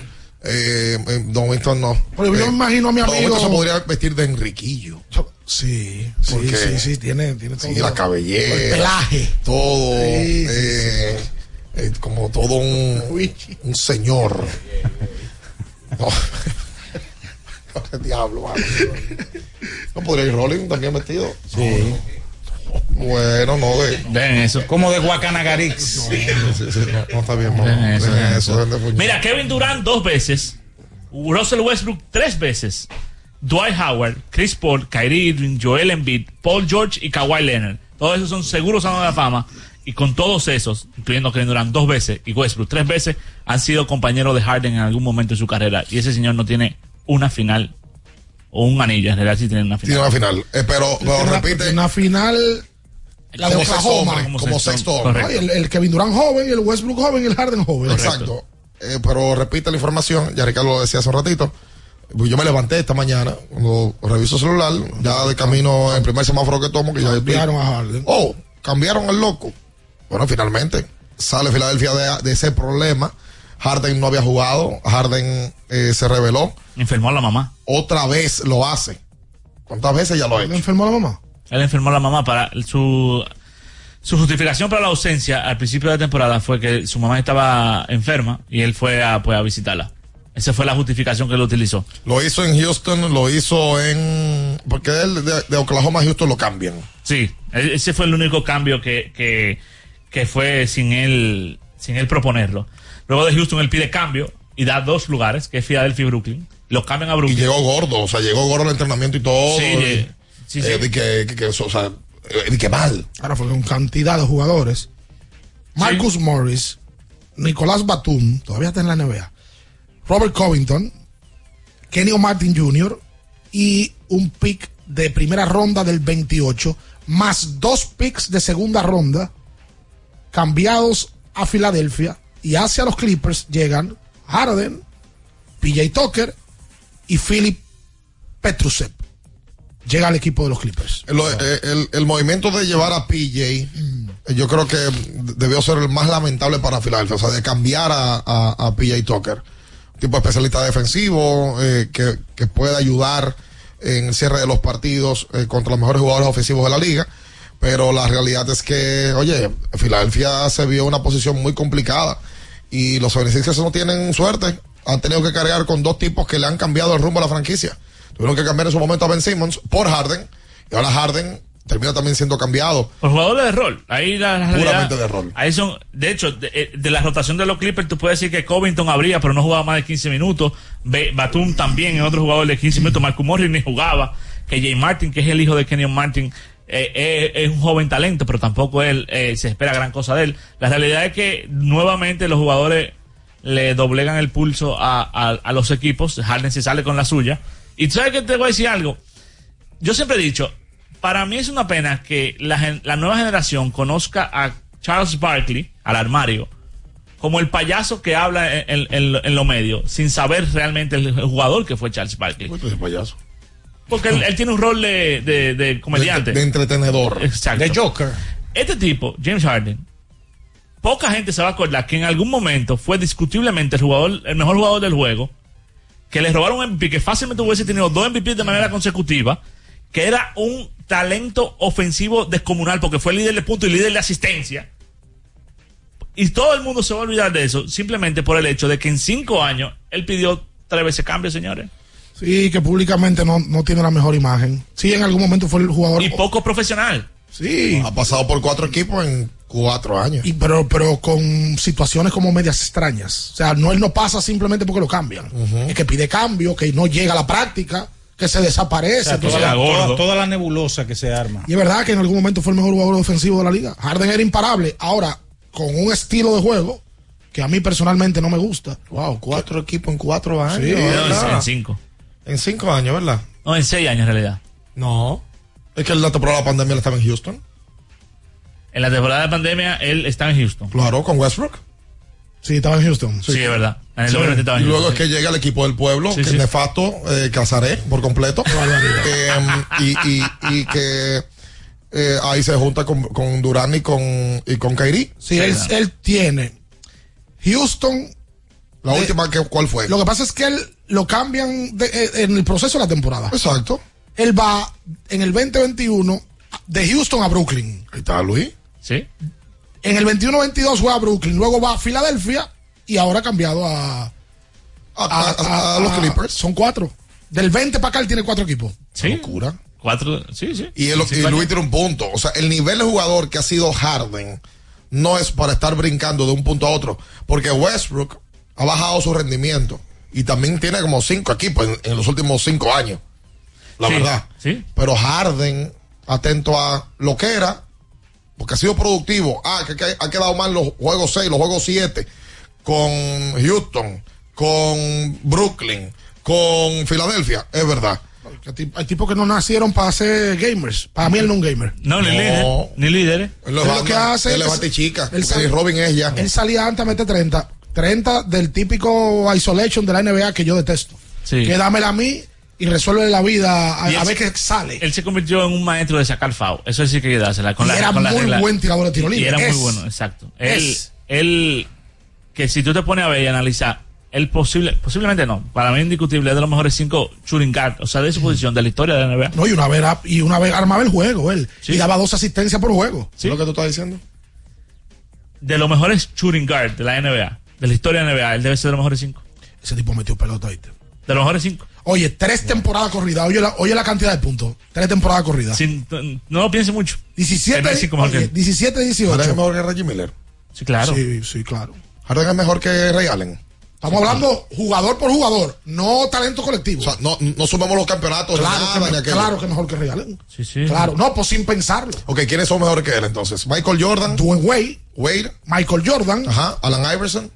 Eh, eh, Don Winston no.
Pero yo
Eh,
imagino a mi
Don
amigo-
Winston se podría vestir de Enriquillo.
Sí,
Porque-
sí, sí, sí, tiene, tiene todo.
Sí, la cabellera.
El pelaje.
Todo.
Sí, sí,
eh, eh, como todo un, un señor. No. ¿Qué diablo, mano? No podría ir Rolling también vestido.
Sí.
Bueno, no de.
Ven eso.
Como de Guacanagarix.
Sí, sí, sí, no, no está bien,
Ven
mamá.
eso. Mira, Kevin Durant dos veces, Russell Westbrook tres veces, Dwight Howard, Chris Paul, Kyrie Irving, Joel Embiid, Paul George y Kawhi Leonard. Todos esos son seguros salón de la fama. Y con todos esos, incluyendo Kevin Durant dos veces y Westbrook tres veces, han sido compañeros de Harden en algún momento de su carrera. Y ese señor no tiene una final o un anillo. En realidad sí tiene una final.
Tiene una final. Eh, pero, pero
Una-
repite.
Una final. La de
Como sexto hombre, como sexto hombre.
Ay, el, el Kevin Durant joven, el Westbrook joven el Harden joven.
Exacto. Eh, pero repite la información, ya Ricardo lo decía hace un ratito. Pues Yo me levanté esta mañana, cuando reviso el celular, ya de camino, el primer semáforo que tomo, que ya
Cambiaron a Harden.
Oh, cambiaron al loco. Bueno, finalmente sale Filadelfia de, de ese problema. Harden no había jugado, Harden eh, se reveló.
Enfermó a la mamá.
Otra vez lo hace. ¿Cuántas veces ya lo ha
¿Le
hecho?
enfermó a la mamá?
Él enfermó a la mamá para su su justificación para la ausencia al principio de la temporada fue que su mamá estaba enferma y él fue a, pues, a visitarla. Esa fue la justificación que él utilizó.
Lo hizo en Houston, lo hizo en... Porque él de, de Oklahoma a Houston lo cambian.
Sí, e- ese fue el único cambio que, que, que fue sin él, sin él proponerlo. Luego de Houston él pide cambio y da dos lugares, que es Philadelphia y Brooklyn. Lo cambian a
Y
Brooklyn.
llegó gordo, o sea, llegó gordo al entrenamiento y todo.
Sí,
y-
sí, sí.
eh, di que, que- que- o sea, que mal.
Ahora fue con cantidad de jugadores. Marcus Morris, Nicolás Batum, todavía está en la NBA. Robert Covington, Kenny Martin Jr. y un pick de primera ronda del 28, más dos picks de segunda ronda cambiados a Filadelfia y hacia los Clippers llegan Harden, PJ Tucker y Philip Petrusev. Llega al equipo de los Clippers.
El, el movimiento de llevar a PJ, yo creo que debió ser el más lamentable para Filadelfia, o sea, de cambiar a PJ Tucker, tipo especialista defensivo, eh, que, que puede ayudar en el cierre de los partidos eh, contra los mejores jugadores ofensivos de la liga. Pero la realidad es que, oye, Filadelfia se vio una posición muy complicada y los 76ers no tienen suerte. Han tenido que cargar con dos tipos que le han cambiado el rumbo a la franquicia. Tuvieron que cambiar en su momento a Ben Simmons por Harden y ahora Harden termina también siendo cambiado.
Los jugadores de rol. Ahí la, la realidad-
Puramente de rol.
Ahí son, de hecho, de, eh, de la rotación de los Clippers, tú puedes decir que Covington abría, pero no jugaba más de 15 minutos. Batum también, en otro jugador de 15 minutos. Marcus Morris ni jugaba. Que Jay Martin, que es el hijo de Kenyon Martin, eh, eh, es un joven talento, pero tampoco él eh, se espera gran cosa de él. La realidad es que nuevamente los jugadores le doblegan el pulso a, los equipos. Harden se sale con la suya. Y tú sabes que te voy a decir algo. Yo siempre he dicho, para mí es una pena que la, nueva generación conozca a Charles Barkley, al armario, como el payaso que habla en, en- en en lo medio, sin saber realmente el, el jugador que fue Charles Barkley.
payaso?
Porque él, él tiene un rol de, de- de comediante.
De, de entretenedor.
Exacto.
De Joker.
Este tipo, James Harden, poca gente se va a acordar que en algún momento fue discutiblemente el jugador, el mejor jugador del juego, que le robaron un MVP, que fácilmente hubiese tenido dos MVP de manera consecutiva, que era un talento ofensivo descomunal, porque fue líder de punto y líder de asistencia. Y todo el mundo se va a olvidar de eso, simplemente por el hecho de que en cinco años él pidió tres veces cambio, señores.
Sí, que públicamente no, no tiene la mejor imagen. Sí, en algún momento fue el jugador.
Y poco profesional.
Sí.
Ha pasado por cuatro equipos en cuatro años.
Y pero, pero con situaciones como medias extrañas. O sea, no, él no pasa simplemente porque lo cambian. Es que pide cambio, que no llega a la práctica, que se desaparece.
O sea,
entonces-
toda, toda- toda la nebulosa que se arma.
y es verdad que en algún momento fue el mejor jugador ofensivo de la liga. Harden era imparable. Ahora, con un estilo de juego que a mí personalmente no me gusta.
Wow, cuatro equipos en cuatro años.
Sí,
en cinco.
En cinco años, ¿verdad?
No, en seis años en realidad.
No. Es que en la temporada de la pandemia él estaba en Houston.
En la temporada de pandemia él estaba en Houston.
Claro, con Westbrook.
Sí, estaba en Houston.
Sí, es verdad. En el
Sí.
2020 estaba
Y luego
Houston,
es que llega el equipo del pueblo, que
Sí,
es
sí.
nefasto, eh, Casaré por completo. Eh, y, y, y que eh, ahí se junta con, con Durán y con, y con Kairi.
Sí, él, él tiene Houston.
La
de-
última, que, ¿cuál fue?
Lo que pasa es que él lo cambian de- eh, en el proceso de la temporada.
Exacto.
Él va en el 2021 de Houston a Brooklyn.
Ahí está Luis.
Sí.
En el 21-22 fue a Brooklyn, luego va a Filadelfia y ahora ha cambiado a,
A, a- a los Clippers.
Son cuatro. Del 20 para acá él tiene cuatro equipos.
Sí.
Locura.
Cuatro, sí, sí.
Y, él-
Sí,
y. Luis tiene un punto. O sea, el nivel de jugador que ha sido Harden no es para estar brincando de un punto a otro. Porque Westbrook ha bajado su rendimiento. Y también tiene como cinco equipos en, en los últimos cinco años. La
Sí,
verdad.
Sí.
Pero Harden, atento a lo que era, porque ha sido productivo. Ah, que, que ha quedado mal los juegos 6, los juegos 7, con Houston, con Brooklyn, con Filadelfia. Es verdad.
Hay tip- Hay tipos que no nacieron para ser gamers. Para mí él no es un gamer.
No, ni
No.
líder. Ni líderes.
Él lo
Él lo
manda,
que hace
él
es-
batichica,
él sale-
Robin es ya.
Él salía antes a meter 30. 30 del típico isolation de la NBA que yo detesto.
Sí.
Que dámela a mí y resuelve la vida a,
Y
a ver qué sale.
Él se convirtió en un maestro de sacar FAO. Eso sí que hay que dársela. Con
Y
la,
era
con la
muy
regla.
buen tirador de tiro
Y
libre.
era
Es.
muy bueno, exacto. Él, él, que si tú te pones a ver y analizar, él posible, posiblemente no, para mí indiscutible, es de los mejores cinco shooting guard, o sea, de su posición, de la historia de la NBA.
No, y una vez, y una vez armaba el juego él.
Sí.
Y daba dos asistencias por juego.
Sí.
¿Es lo que tú estás diciendo?
De los mejores shooting guard de la NBA, de la historia de NBA, él debe ser de los mejores cinco.
Ese tipo metió pelota, ¿viste?
De los mejores cinco.
Oye, tres temporadas corridas. Oye la, oye la cantidad de puntos. Tres temporadas corridas.
Sin, no lo piense mucho. Él
17,
es cinco mejor que
oye,
él.
17,
Harden es
18.
mejor que Reggie Miller.
Sí, claro.
Sí, sí, claro.
Harden es mejor que Ray Allen.
Estamos hablando jugador por jugador, no talento colectivo.
O sea, no, no sumamos los campeonatos.
claro,
nada,
que,
aquello.
claro que mejor que Ray Allen.
Sí, sí.
Claro, no, pues sin pensarlo.
Ok, ¿quiénes son mejores que él entonces? Michael Jordan,
Dwayne Wade,
Wade,
Michael Jordan,
ajá, Alan Iverson.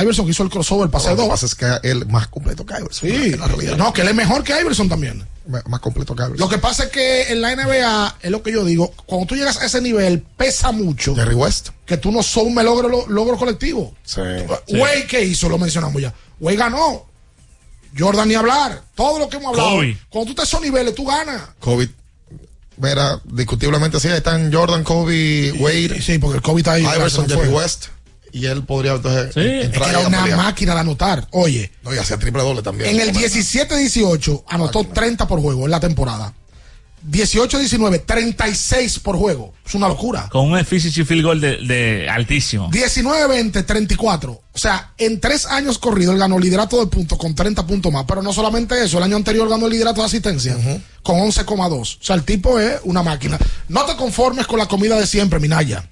Iverson que hizo el crossover, el pase
Lo que
2.
pasa es que él es más completo que Iverson.
Sí,
en la realidad.
no, que él es mejor que Iverson también.
más completo que Alves.
Lo que pasa es que en la NBA, es lo que yo digo, cuando tú llegas a ese nivel, pesa mucho.
Jerry West.
Que tú no sumes logro, logro colectivo.
Sí.
Way, ¿qué hizo? Lo mencionamos ya. Way ganó. Jordan ni hablar. Todo lo que hemos hablado.
Kobe.
Cuando tú estás a esos niveles, tú ganas.
Kobe. Mira, discutiblemente sí, están Jordan, Kobe, Wade.
Sí, porque el Kobe está ahí.
Iverson, Jerry. West. Y él podría entonces entrar
era una máquina de anotar. Oye,
No, y hacía triple doble también.
en el 17-18 anotó 30 por juego en la temporada. 18-19, 36 por juego. Es una locura.
Con un efficiency field goal de, de altísimo.
19-20, 34. O sea, en tres años corridos él ganó el liderato de puntos con 30 puntos más. Pero no solamente eso, el año anterior ganó el liderato de asistencia con 11,2. O sea, el tipo es una máquina. No te conformes con la comida de siempre, Minaya.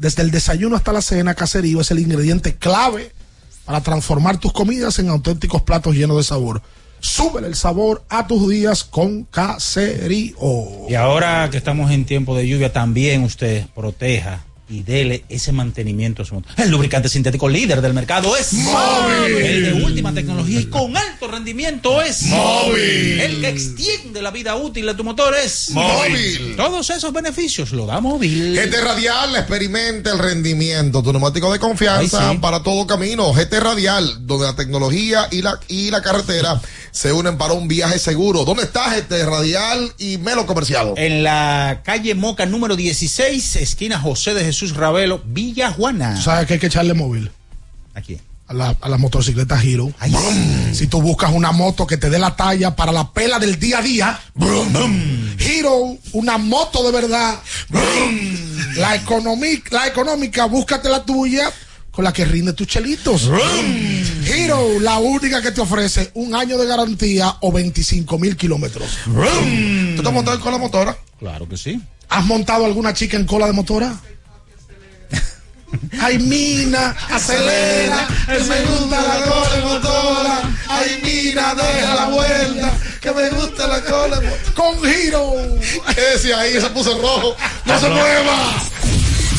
Desde el desayuno hasta la cena, Caserío es el ingrediente clave para transformar tus comidas en auténticos platos llenos de sabor. Súbele el sabor a tus días con Caserío.
Y ahora que estamos en tiempo de lluvia, también usted proteja y dele ese mantenimiento a su motor. El lubricante sintético líder del mercado es
Móvil.
El de última tecnología y con alto rendimiento es
Móvil.
El que extiende la vida útil de tu motor es
Móvil.
Todos esos beneficios lo da móvil.
GT Radial experimenta el rendimiento, tu neumático de confianza
Ay, sí.
para todo camino. GT Radial, donde la tecnología y la, y la carretera se unen para un viaje seguro. ¿Dónde está GT Radial y Melo Comercial?
En la calle Moca número 16, esquina José de Jesús Ravelo, Villa Juana.
¿Sabes que hay que echarle móvil?
¿A quién?
A la, a la motocicleta Hero. Si tú buscas una moto que te dé la talla para la pela del día a día, Hero, una moto de verdad. La, economi- la económica, búscate la tuya con la que rinde tus chelitos. Hero, la única que te ofrece un año de garantía o 25 mil kilómetros.
¿Tú te has montado con la motora?
Claro que sí.
¿Has montado alguna chica en cola de motora? Ay, mina, acelera, que me gusta la cola de motora. Ay, mina, deja la vuelta, que me gusta la cola de motora. Con giro.
¿Qué decía ahí? Se puso rojo.
No se mueva.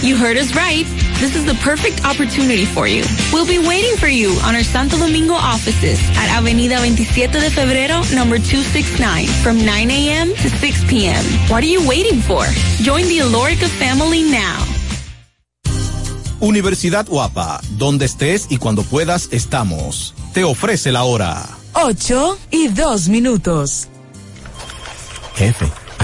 You heard us right. This is the perfect opportunity for you. We'll be waiting for you on our Santo Domingo offices at Avenida 27 de Febrero, number 269, from 9 a.m. to 6 p.m. What are you waiting for? Join the Alorica family now.
Universidad Guapa, donde estés y cuando puedas estamos. Te ofrece la hora.
8 y 2 minutos.
Jefe,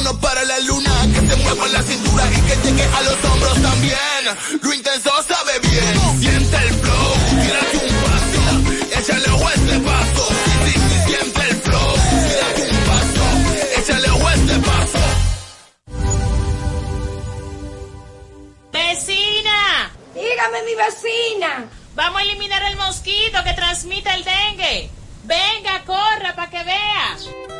Vámonos para la luna. Que se mueva la cintura y que llegue a los hombros también. vecina, lo intenso sabe bien. Siente el flow, tírate un paso, échale ojo a este paso. Sí, sí, sí, siente el flow, tírate un paso, échale ojo a este paso.
¡Vecina!
Dígame, mi vecina.
Vamos a eliminar el mosquito que transmite el dengue. Venga, corra para que vea.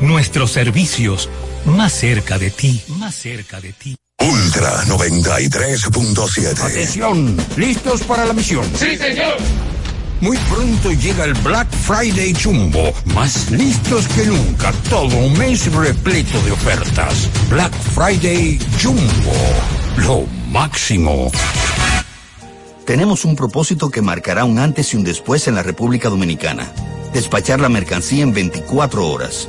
Nuestros servicios más cerca de ti, más cerca de ti.
Ultra 93.7.
Atención, ¿listos para la misión?
Sí, señor.
Muy pronto llega el Black Friday Jumbo, más listos que nunca, todo un mes repleto de ofertas. Black Friday Jumbo, lo máximo.
Tenemos un propósito que marcará un antes y un después en la República Dominicana. Despachar la mercancía en 24 horas.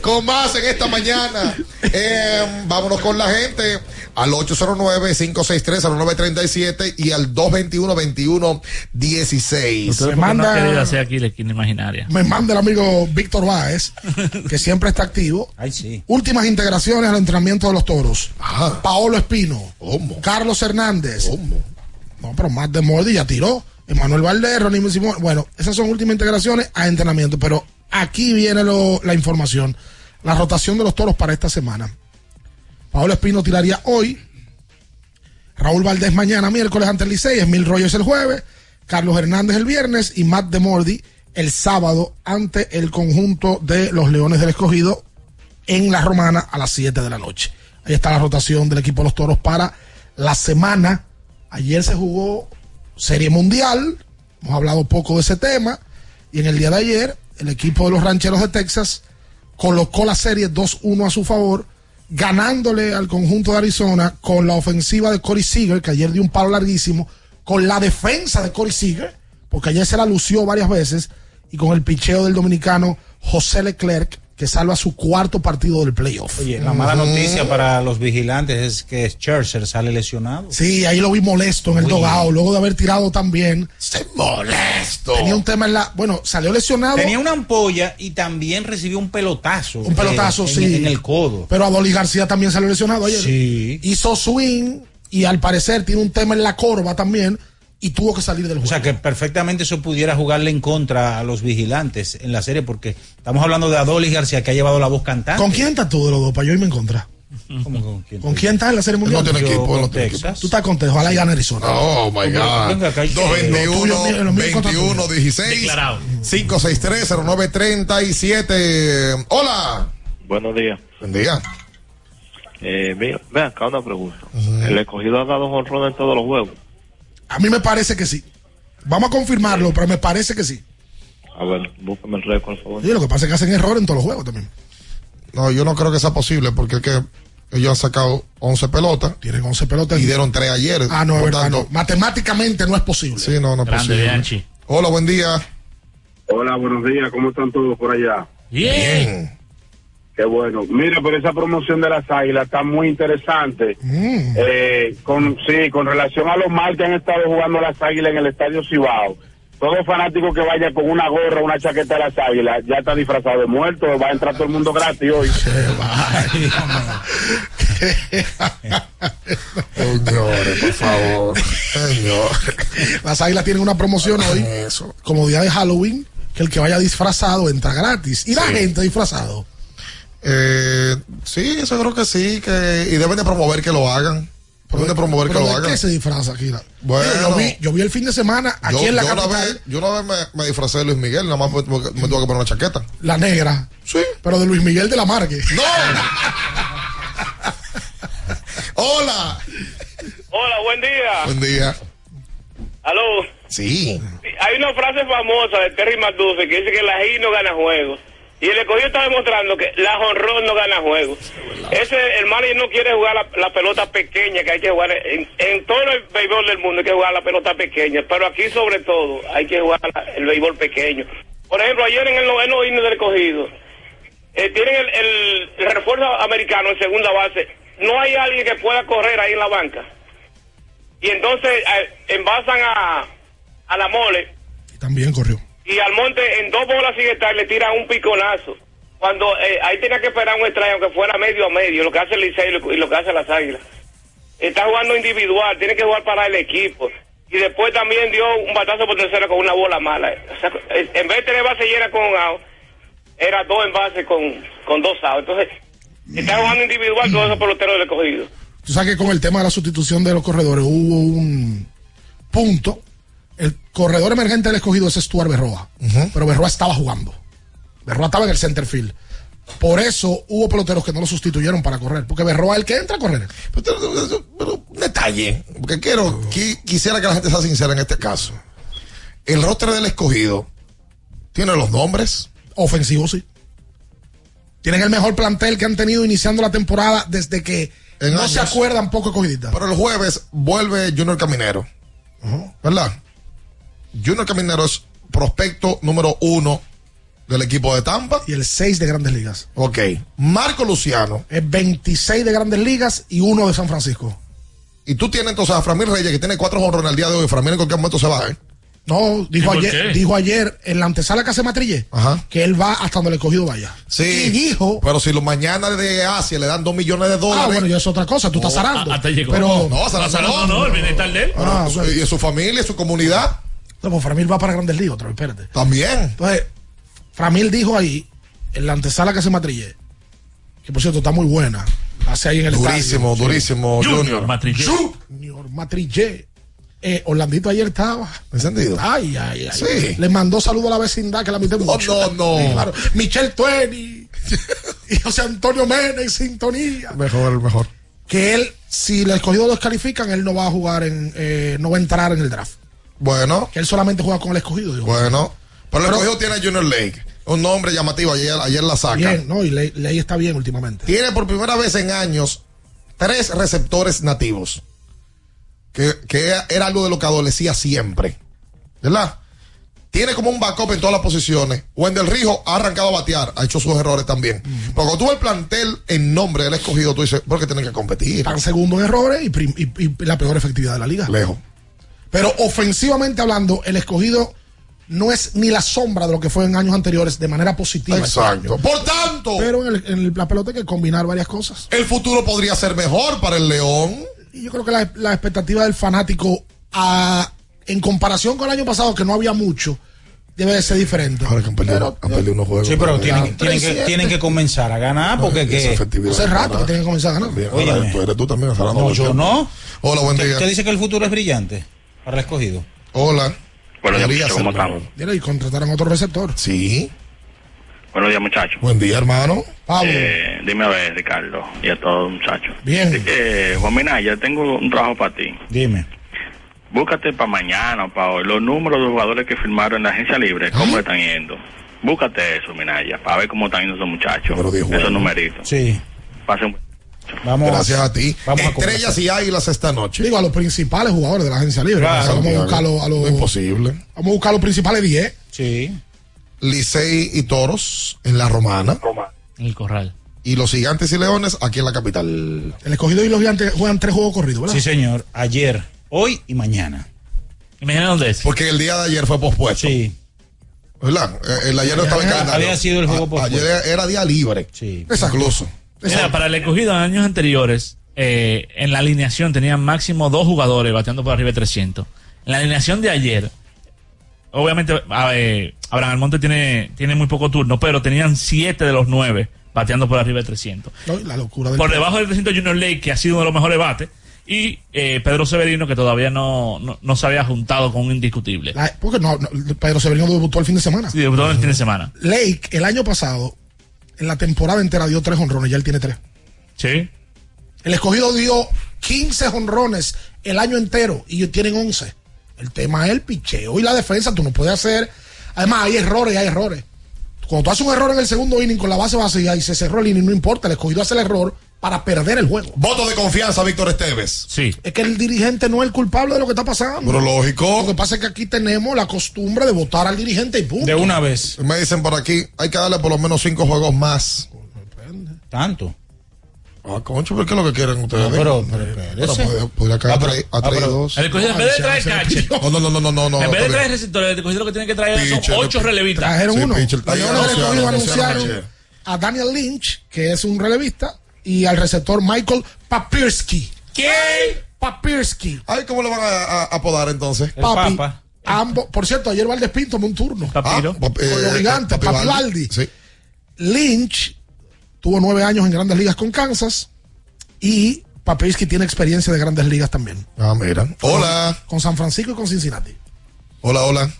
Con más en esta mañana. Eh, vámonos con la gente al 809-563-0937 y al 221-2116.
Ustedes
Me
no
manda-
han querido hacer aquí la esquina imaginaria.
Me manda el amigo Víctor Báez, que siempre está activo.
Ay, sí.
Últimas integraciones al entrenamiento de los toros. Paolo Espino. Carlos Hernández. No, pero más de Mordi ya tiró. Emanuel Valdés, Ronnie Simón. Bueno, esas son últimas integraciones a entrenamiento. Pero aquí viene la información. La rotación de los toros para esta semana. Paolo Espino tiraría hoy. Raúl Valdés mañana, miércoles ante el Licey. Emil Rogers el jueves. Carlos Hernández el viernes. Y Matt Demordi el sábado ante el conjunto de los Leones del Escogido en la Romana a las 7 de la noche. Ahí está la rotación del equipo de los Toros para la semana. Ayer se jugó Serie Mundial. Hemos hablado poco de ese tema. Y en el día de ayer, el equipo de los Rancheros de Texas colocó la serie 2-1 a su favor, ganándole al conjunto de Arizona con la ofensiva de Corey Seager, que ayer dio un palo larguísimo, con la defensa de Corey Seager, porque ayer se la lució varias veces, y con el picheo del dominicano José Leclerc, que salva su cuarto partido del playoff.
Oye, la mala noticia para los vigilantes es que Scherzer sale lesionado.
Sí, ahí lo vi molesto en el dogado, luego de haber tirado tan bien.
Se molesto.
Tenía un tema en la. Bueno, salió lesionado.
Tenía una ampolla y también recibió un pelotazo.
Un pelotazo,
eh,
sí.
En el codo.
Pero a Dolly García también salió lesionado ayer.
Sí.
Hizo swing y al parecer tiene un tema en la corva también y tuvo que salir del
O
juego.
sea que perfectamente eso pudiera jugarle en contra a los vigilantes en la serie porque estamos hablando de Adolis García que ha llevado la voz cantante.
¿Con quién estás tú de los dos para yo irme en contra?
¿Cómo con quién?
¿Con quién estás en la serie mundial?
no tiene equipo, no tiene
Texas. Tú estás con Texas, ojalá y gane Arizona.
Oh my God.
Venga, acá hay que-
221
Lo tuyo, lo mío contra
21
tuyo.
16
Declarado.
563 0937. Hola.
Buenos días.
Buen día.
Eh, mira, ven acá una pregunta. ¿El escogido ha dado honrón en todos los juegos?
A mí me parece que sí. Vamos a confirmarlo, pero me parece que sí.
A ver, búscame el récord, por favor.
Sí, lo que pasa es que hacen error en todos los juegos también.
No, yo no creo que sea posible porque es que ellos han sacado 11 pelotas.
Tienen 11 pelotas.
Y dieron 3 ayer.
Ah, no, verdad,
tanto,
no. Matemáticamente no es posible.
Sí, no, no es
Grande,
posible.
Bianchi.
Hola, buen día.
Hola, buenos días. ¿Cómo están todos por allá?
Bien.
Qué bueno. Mira, pero esa promoción de las águilas está muy interesante.
Mm.
Eh, con, sí, con relación a los mal que han estado jugando las águilas en el estadio Cibao. Todo fanático que vaya con una gorra, una chaqueta de las águilas, ya está disfrazado de muerto, va a entrar todo el mundo gratis hoy.
Señores, por favor. Señores.
Las águilas tienen una promoción hoy, como día de Halloween, que el que vaya disfrazado entra gratis. Y la gente disfrazado.
Eh, sí, eso creo que sí. que Y deben de promover que lo hagan. Deben de promover que
¿Pero
lo hagan.
qué se disfraza aquí?
Bueno.
Yo, vi, yo vi el fin de semana aquí
yo,
en la
yo
capital,
vez, yo una vez me, me disfracé de Luis Miguel, nada más me, tuve que- me tuve que poner una chaqueta.
la negra.
Sí.
Pero de Luis Miguel de la Margue.
¡No! Hola.
Hola, buen día.
Buen día.
Aló.
Sí.
Hay una frase famosa de Terry Maduce que dice que la G no gana juegos. Y el escogido está demostrando que la jonrón no gana juegos. Ese, el manager no quiere jugar la, pelota pequeña, que hay que jugar en, en todo el béisbol del mundo, hay que jugar la pelota pequeña. Pero aquí, sobre todo, hay que jugar el béisbol pequeño. Por ejemplo, ayer en el noveno inning del escogido, eh, tienen el, el- refuerzo americano en segunda base. No hay alguien que pueda correr ahí en la banca. Y entonces eh, envasan a, a la mole
También corrió.
Y al monte en dos bolas sin estar le tiran un piconazo. Cuando eh, ahí tenía que esperar un extraño aunque fuera medio a medio, lo que hace el Licey y lo, que hace las águilas. Está jugando individual, tiene que jugar para el equipo. Y después también dio un batazo por tercera con una bola mala. En vez de tener base llena con un out, era dos en base con, con dos outs. Entonces, está jugando individual todos esos peloteros del escogido.
Tú sabes que con el tema de la sustitución de los corredores hubo un punto. Corredor emergente del escogido es Stuart Berroa. Pero Berroa estaba jugando. Berroa estaba en el center field. Por eso hubo peloteros que no lo sustituyeron para correr. Porque Berroa es el que entra a correr.
Pero un detalle, porque quiero, qui- quisiera que la gente sea sincera en este caso. El roster del escogido tiene los nombres.
Ofensivos, sí. Tienen el mejor plantel que han tenido iniciando la temporada desde que
En
no se acuerdan poco escogidistas.
Pero el jueves vuelve Junior Caminero. ¿Verdad? Junior Caminero es prospecto número uno del equipo de Tampa.
Y el 6 de Grandes Ligas.
Ok. Marco Luciano.
Es 26 de Grandes Ligas y uno de San Francisco.
Y tú tienes entonces a Framil Reyes, que tiene cuatro jonrones al día de hoy. Framil en cualquier momento se va, ¿eh?
No, dijo
¿Y por
ayer,
qué?
dijo ayer en la antesala que hace Matrille
Ajá.
que él va hasta donde el escogido vaya.
Sí.
Y dijo.
Pero si los mañana de Asia le dan dos millones de
Ah,
dólares.
bueno, ya es otra cosa, tú estás
Oh,
zarando.
hasta llegó.
Pero,
No, zarando no,
el bienestar de él.
Ah,
y su familia, su comunidad.
No, pues Framil va para Grandes Ligas otra vez, espérate.
También.
Entonces, Framil dijo ahí, en la antesala que hace Matrille, que por cierto está muy buena. Hace ahí en el
Durísimo,
estadio.
durísimo.
Junior Matrillé.
Junior Matrillé. Eh, Orlandito ayer estaba.
¿Encendido?
Ay, ay, ay.
Sí.
Le mandó saludo a la vecindad que la admite mucho.
no, no.
Sí, claro. Michelle Tueni y José Antonio Mena en sintonía.
Mejor, mejor.
Que él, si el escogido lo descalifican, él no va a jugar en, eh, no va a entrar en el draft.
Bueno,
Que él solamente juega con el escogido.
bueno. Pero el escogido tiene a Junior Lake. Un nombre llamativo. Ayer, ayer la saca.
Bien, no, y Ley, Ley está bien últimamente.
Tiene por primera vez en años tres receptores nativos. Que, que era algo de lo que adolecía siempre. ¿Verdad? Tiene como un backup en todas las posiciones. Wendell Rijo ha arrancado a batear, ha hecho sus errores también. Pero cuando tú ves el plantel en nombre del escogido, tú dices, porque tienen que competir.
Están segundo en errores y- y la peor efectividad de la liga.
Lejos.
Pero ofensivamente hablando, el escogido no es ni la sombra de lo que fue en años anteriores de manera positiva.
Exacto. Por tanto,
Pero en, el- en el- la pelota hay que combinar varias cosas.
el futuro podría ser mejor para el León.
Y yo creo que la, la expectativa del fanático, a- en comparación con el año pasado, que no había mucho, debe de ser diferente.
Ahora que han perdido, han perdido unos juegos.
Sí, pero tienen, tienen, que,
3-7.
tienen que comenzar a ganar porque que...
Hace rato que tienen que comenzar a ganar.
Ahora tú eres tú también.
No, yo no.
Hola, buen
¿Usted
día.
usted dice que el futuro es brillante para el escogido?
Hola.
Buenos días, ¿cómo estamos?
Mira, y contrataron otro receptor.
Sí.
Buenos días, muchachos.
Buen día, hermano.
Pablo.
Eh, dime a ver, Ricardo, y a todos los muchachos.
Bien.
Eh, Juan Minaya, tengo un trabajo para ti.
Dime.
Búscate para mañana o para hoy los números de jugadores que firmaron en la agencia libre, cómo le están yendo. Búscate eso, Minaya, para ver cómo están yendo esos muchachos. Esos numeritos.
Sí.
Pasen
Vamos
Gracias a ti.
vamos a
Estrellas y águilas esta noche.
Digo, a los principales jugadores de la agencia libre.
Claro,
O sea, vamos a buscar a los,
No es imposible.
vamos a buscar los principales 10.
Sí.
Licey y Toros en la Romana.
En el corral.
Y los Gigantes y Leones aquí en la capital.
El escogido y los gigantes juegan tres juegos corridos, ¿verdad?
Sí, señor. Ayer, hoy y mañana.
Imagina dónde es.
Porque el día de ayer fue pospuesto.
Sí.
¿Verdad? Eh, El ayer no estaba en
Había-
calendario.
había sido el juego
A-
pospuesto.
Ayer era día libre.
Sí.
Incluso.
Mira, para el escogido en años anteriores, eh, en la alineación tenían máximo dos jugadores bateando por arriba de 300. En la alineación de ayer, obviamente eh, Abraham Almonte tiene, tiene muy poco turno, pero tenían siete de los nueve bateando por arriba de 300.
No, la locura del
Por debajo del 300 Junior Lake, que ha sido uno de los mejores bates, y eh, Pedro Severino, que todavía no, no, no se había juntado con un indiscutible.
La- porque no, no, Pedro Severino debutó el fin de semana.
Sí, debutó el fin de semana.
Lake, el año pasado, en la temporada entera dio tres honrones, ya él tiene tres.
Sí.
El escogido dio 15 honrones el año entero y ellos tienen 11. El tema es el picheo y la defensa, tú no puedes hacer. Además, hay errores hay errores. Cuando tú haces un error en el segundo inning con la base vacía y se cerró el inning, no importa, el escogido hace el error para perder el juego.
Voto de confianza, Víctor Esteves.
Sí.
Es que el dirigente no es el culpable de lo que está pasando.
Pero lógico.
Lo que pasa es que aquí tenemos la costumbre de votar al dirigente y punto.
De una vez.
Me dicen por aquí, hay que darle por lo menos cinco juegos más.
Tanto.
Ah, concho, ¿pero qué es lo que quieren ustedes?
No, pero- pero
podría- caer
Ah,
a
pero-
tres- a
ah,
tres y
en vez de traer catcher,
No, no, no, no, no,
en vez de traer receptores, el escogido lo que tiene que traer son
Pitcher,
ocho relevistas.
Trajeron
Sí,
uno. del
anunciaron,
a Daniel Lynch, que es un relevista, y al receptor Michael Papirski.
¿Qué?
Papirski.
Ay, ¿cómo le van a, a- a apodar entonces?
El
Papi.
Papa.
Ambos, por cierto, ayer Valdés Pinto tomó un turno.
Papiro.
Ah, pap-
Con los
eh,
gigantes,
Papi
Papi.
Sí.
Lynch tuvo nueve años en grandes ligas con Kansas y Papirski tiene experiencia de grandes ligas también.
Ah, mira. Hola.
Con San Francisco y con Cincinnati.
Hola, hola.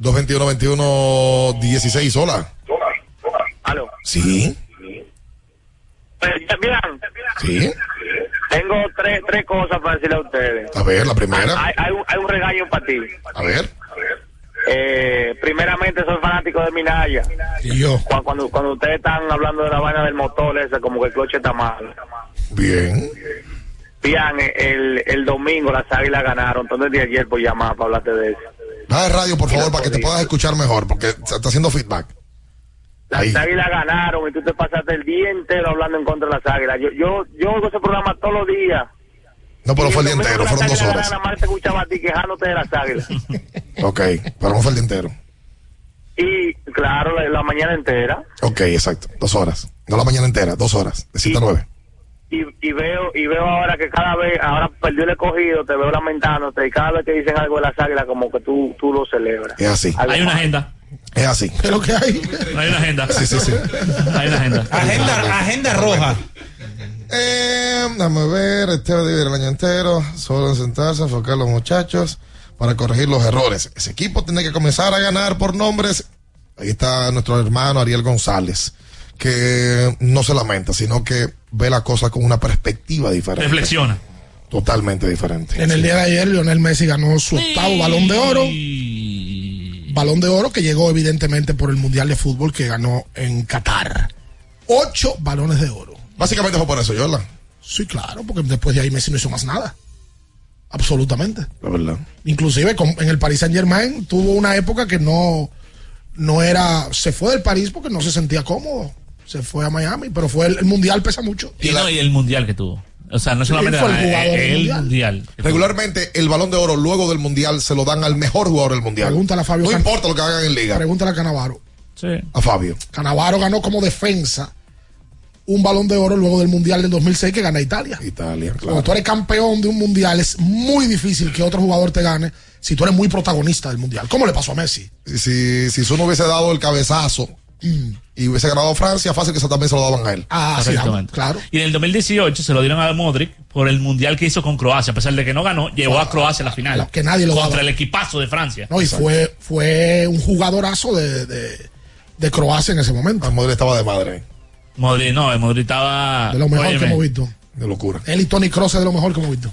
221-21-16, hola.
Aló.
Sí,
Eh, Bien,
sí.
tengo tres, tres cosas para decirle a ustedes.
A ver, la primera.
Hay, hay un, hay un regaño para ti.
A ver.
Eh, primeramente, soy fanático de Minaya.
Y yo.
Cuando, cuando, cuando ustedes están hablando de la vaina del motor ese, como que el coche está mal.
Bien.
Bien, el, el domingo las águilas ganaron. Entonces, de ayer por llamar para hablarte de eso.
El radio, por favor, para que te puedas escuchar mejor, porque está haciendo feedback.
Las
Ahí.
águilas ganaron y tú te pasaste el día entero hablando en contra de las águilas. Yo, yo, yo oigo ese programa todos los días.
No, pero
Y
fue el día entero, fueron dos horas.
Nada más te escuchaba a ti quejándote de las águilas.
Ok, pero no fue el día entero.
y claro, la, la mañana entera.
Ok, exacto, dos horas. No la mañana entera, dos horas, de 7 a 9.
Y, y veo y veo ahora que cada vez, ahora perdió el escogido, te veo lamentándote y cada vez que dicen algo de las águilas como que tú, tú lo celebras.
Es así.
Algo
Hay una
más.
agenda.
Es así.
¿Qué es lo que hay?
Hay una agenda.
Sí, sí, sí.
Hay una agenda.
Agenda, agenda roja.
Eh, dame ver, este va a dividir el año entero, solo sentarse, enfocar a los muchachos para corregir los errores. Ese equipo tiene que comenzar a ganar por nombres. Ahí está nuestro hermano Ariel González, que no se lamenta, sino que ve la cosa con una perspectiva diferente.
Reflexiona.
Totalmente diferente.
En el día de ayer, Lionel Messi ganó su octavo balón de oro. Balón de oro que llegó evidentemente por el Mundial de Fútbol que ganó en Qatar. Ocho balones de oro.
Básicamente fue por eso, ¿yo verdad?
Sí, claro, porque después de ahí Messi no hizo más nada. Absolutamente.
La verdad.
Inclusive en el Paris Saint Germain tuvo una época que no, no era, se fue del París porque no se sentía cómodo. Se fue a Miami, pero fue el, el mundial pesa mucho.
Y, no, y el mundial que tuvo. O sea, no solamente
el jugador
eh,
del
el
mundial.
mundial.
Regularmente el balón de oro luego del mundial se lo dan al mejor jugador del mundial.
Pregúntale a Fabio
No
Can-
importa lo que hagan en liga.
Pregúntale a Canavaro.
Sí.
A Fabio.
Canavaro ganó como defensa un balón de oro luego del mundial del 2006 que gana Italia.
Italia, claro.
Cuando tú eres campeón de un mundial es muy difícil que otro jugador te gane si tú eres muy protagonista del mundial. ¿Cómo le pasó a Messi?
Si, si, si Zuno hubiese dado el cabezazo y hubiese ganado Francia, fácil que eso también se lo daban a él.
Ah, sí, claro.
Y en el 2018 se lo dieron a Modric por el mundial que hizo con Croacia. A pesar de que no ganó, llevó a Croacia a la final.
Que nadie lo
Contra
daba.
el equipazo de Francia.
No, y fue, fue un jugadorazo de, de, de Croacia en ese momento.
Modric estaba de madre.
Modric, no, Modric estaba.
De lo mejor que hemos visto.
De locura.
Él y Tony Kroos es de lo mejor que hemos visto.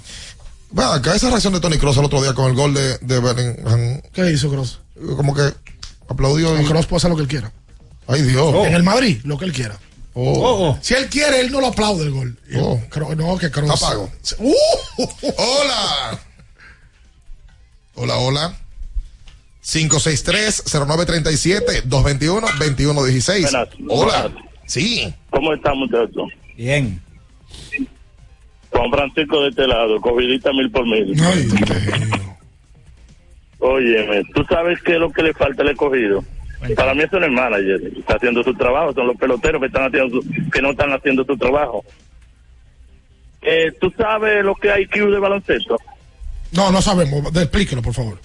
Bueno, acá esa reacción de Tony Cross el otro día con el gol de, de Bellingham,
¿Qué hizo Kroos?
como que aplaudió y...
Kroos puede hacer lo que él quiera.
Ay, Dios.
En el Madrid, lo que él quiera.
Oh.
Si él quiere, él no lo aplaude el gol.
Oh.
No, que Kroos.
Apago.
Uh,
Hola. Hola, hola. 563-0937-221-2116.
Buenas.
Hola. Sí.
¿Cómo están, muchachos?
Bien.
Juan Francisco de este lado, cogidita mil por mil. Óyeme, ¿tú sabes qué es lo que le falta al escogido? Para mí eso no es manager, está haciendo su trabajo, son los peloteros que están haciendo su- que no están haciendo su trabajo. Eh, ¿Tú sabes lo que hay IQ de baloncesto?
No, no sabemos. Explíquelo, por favor.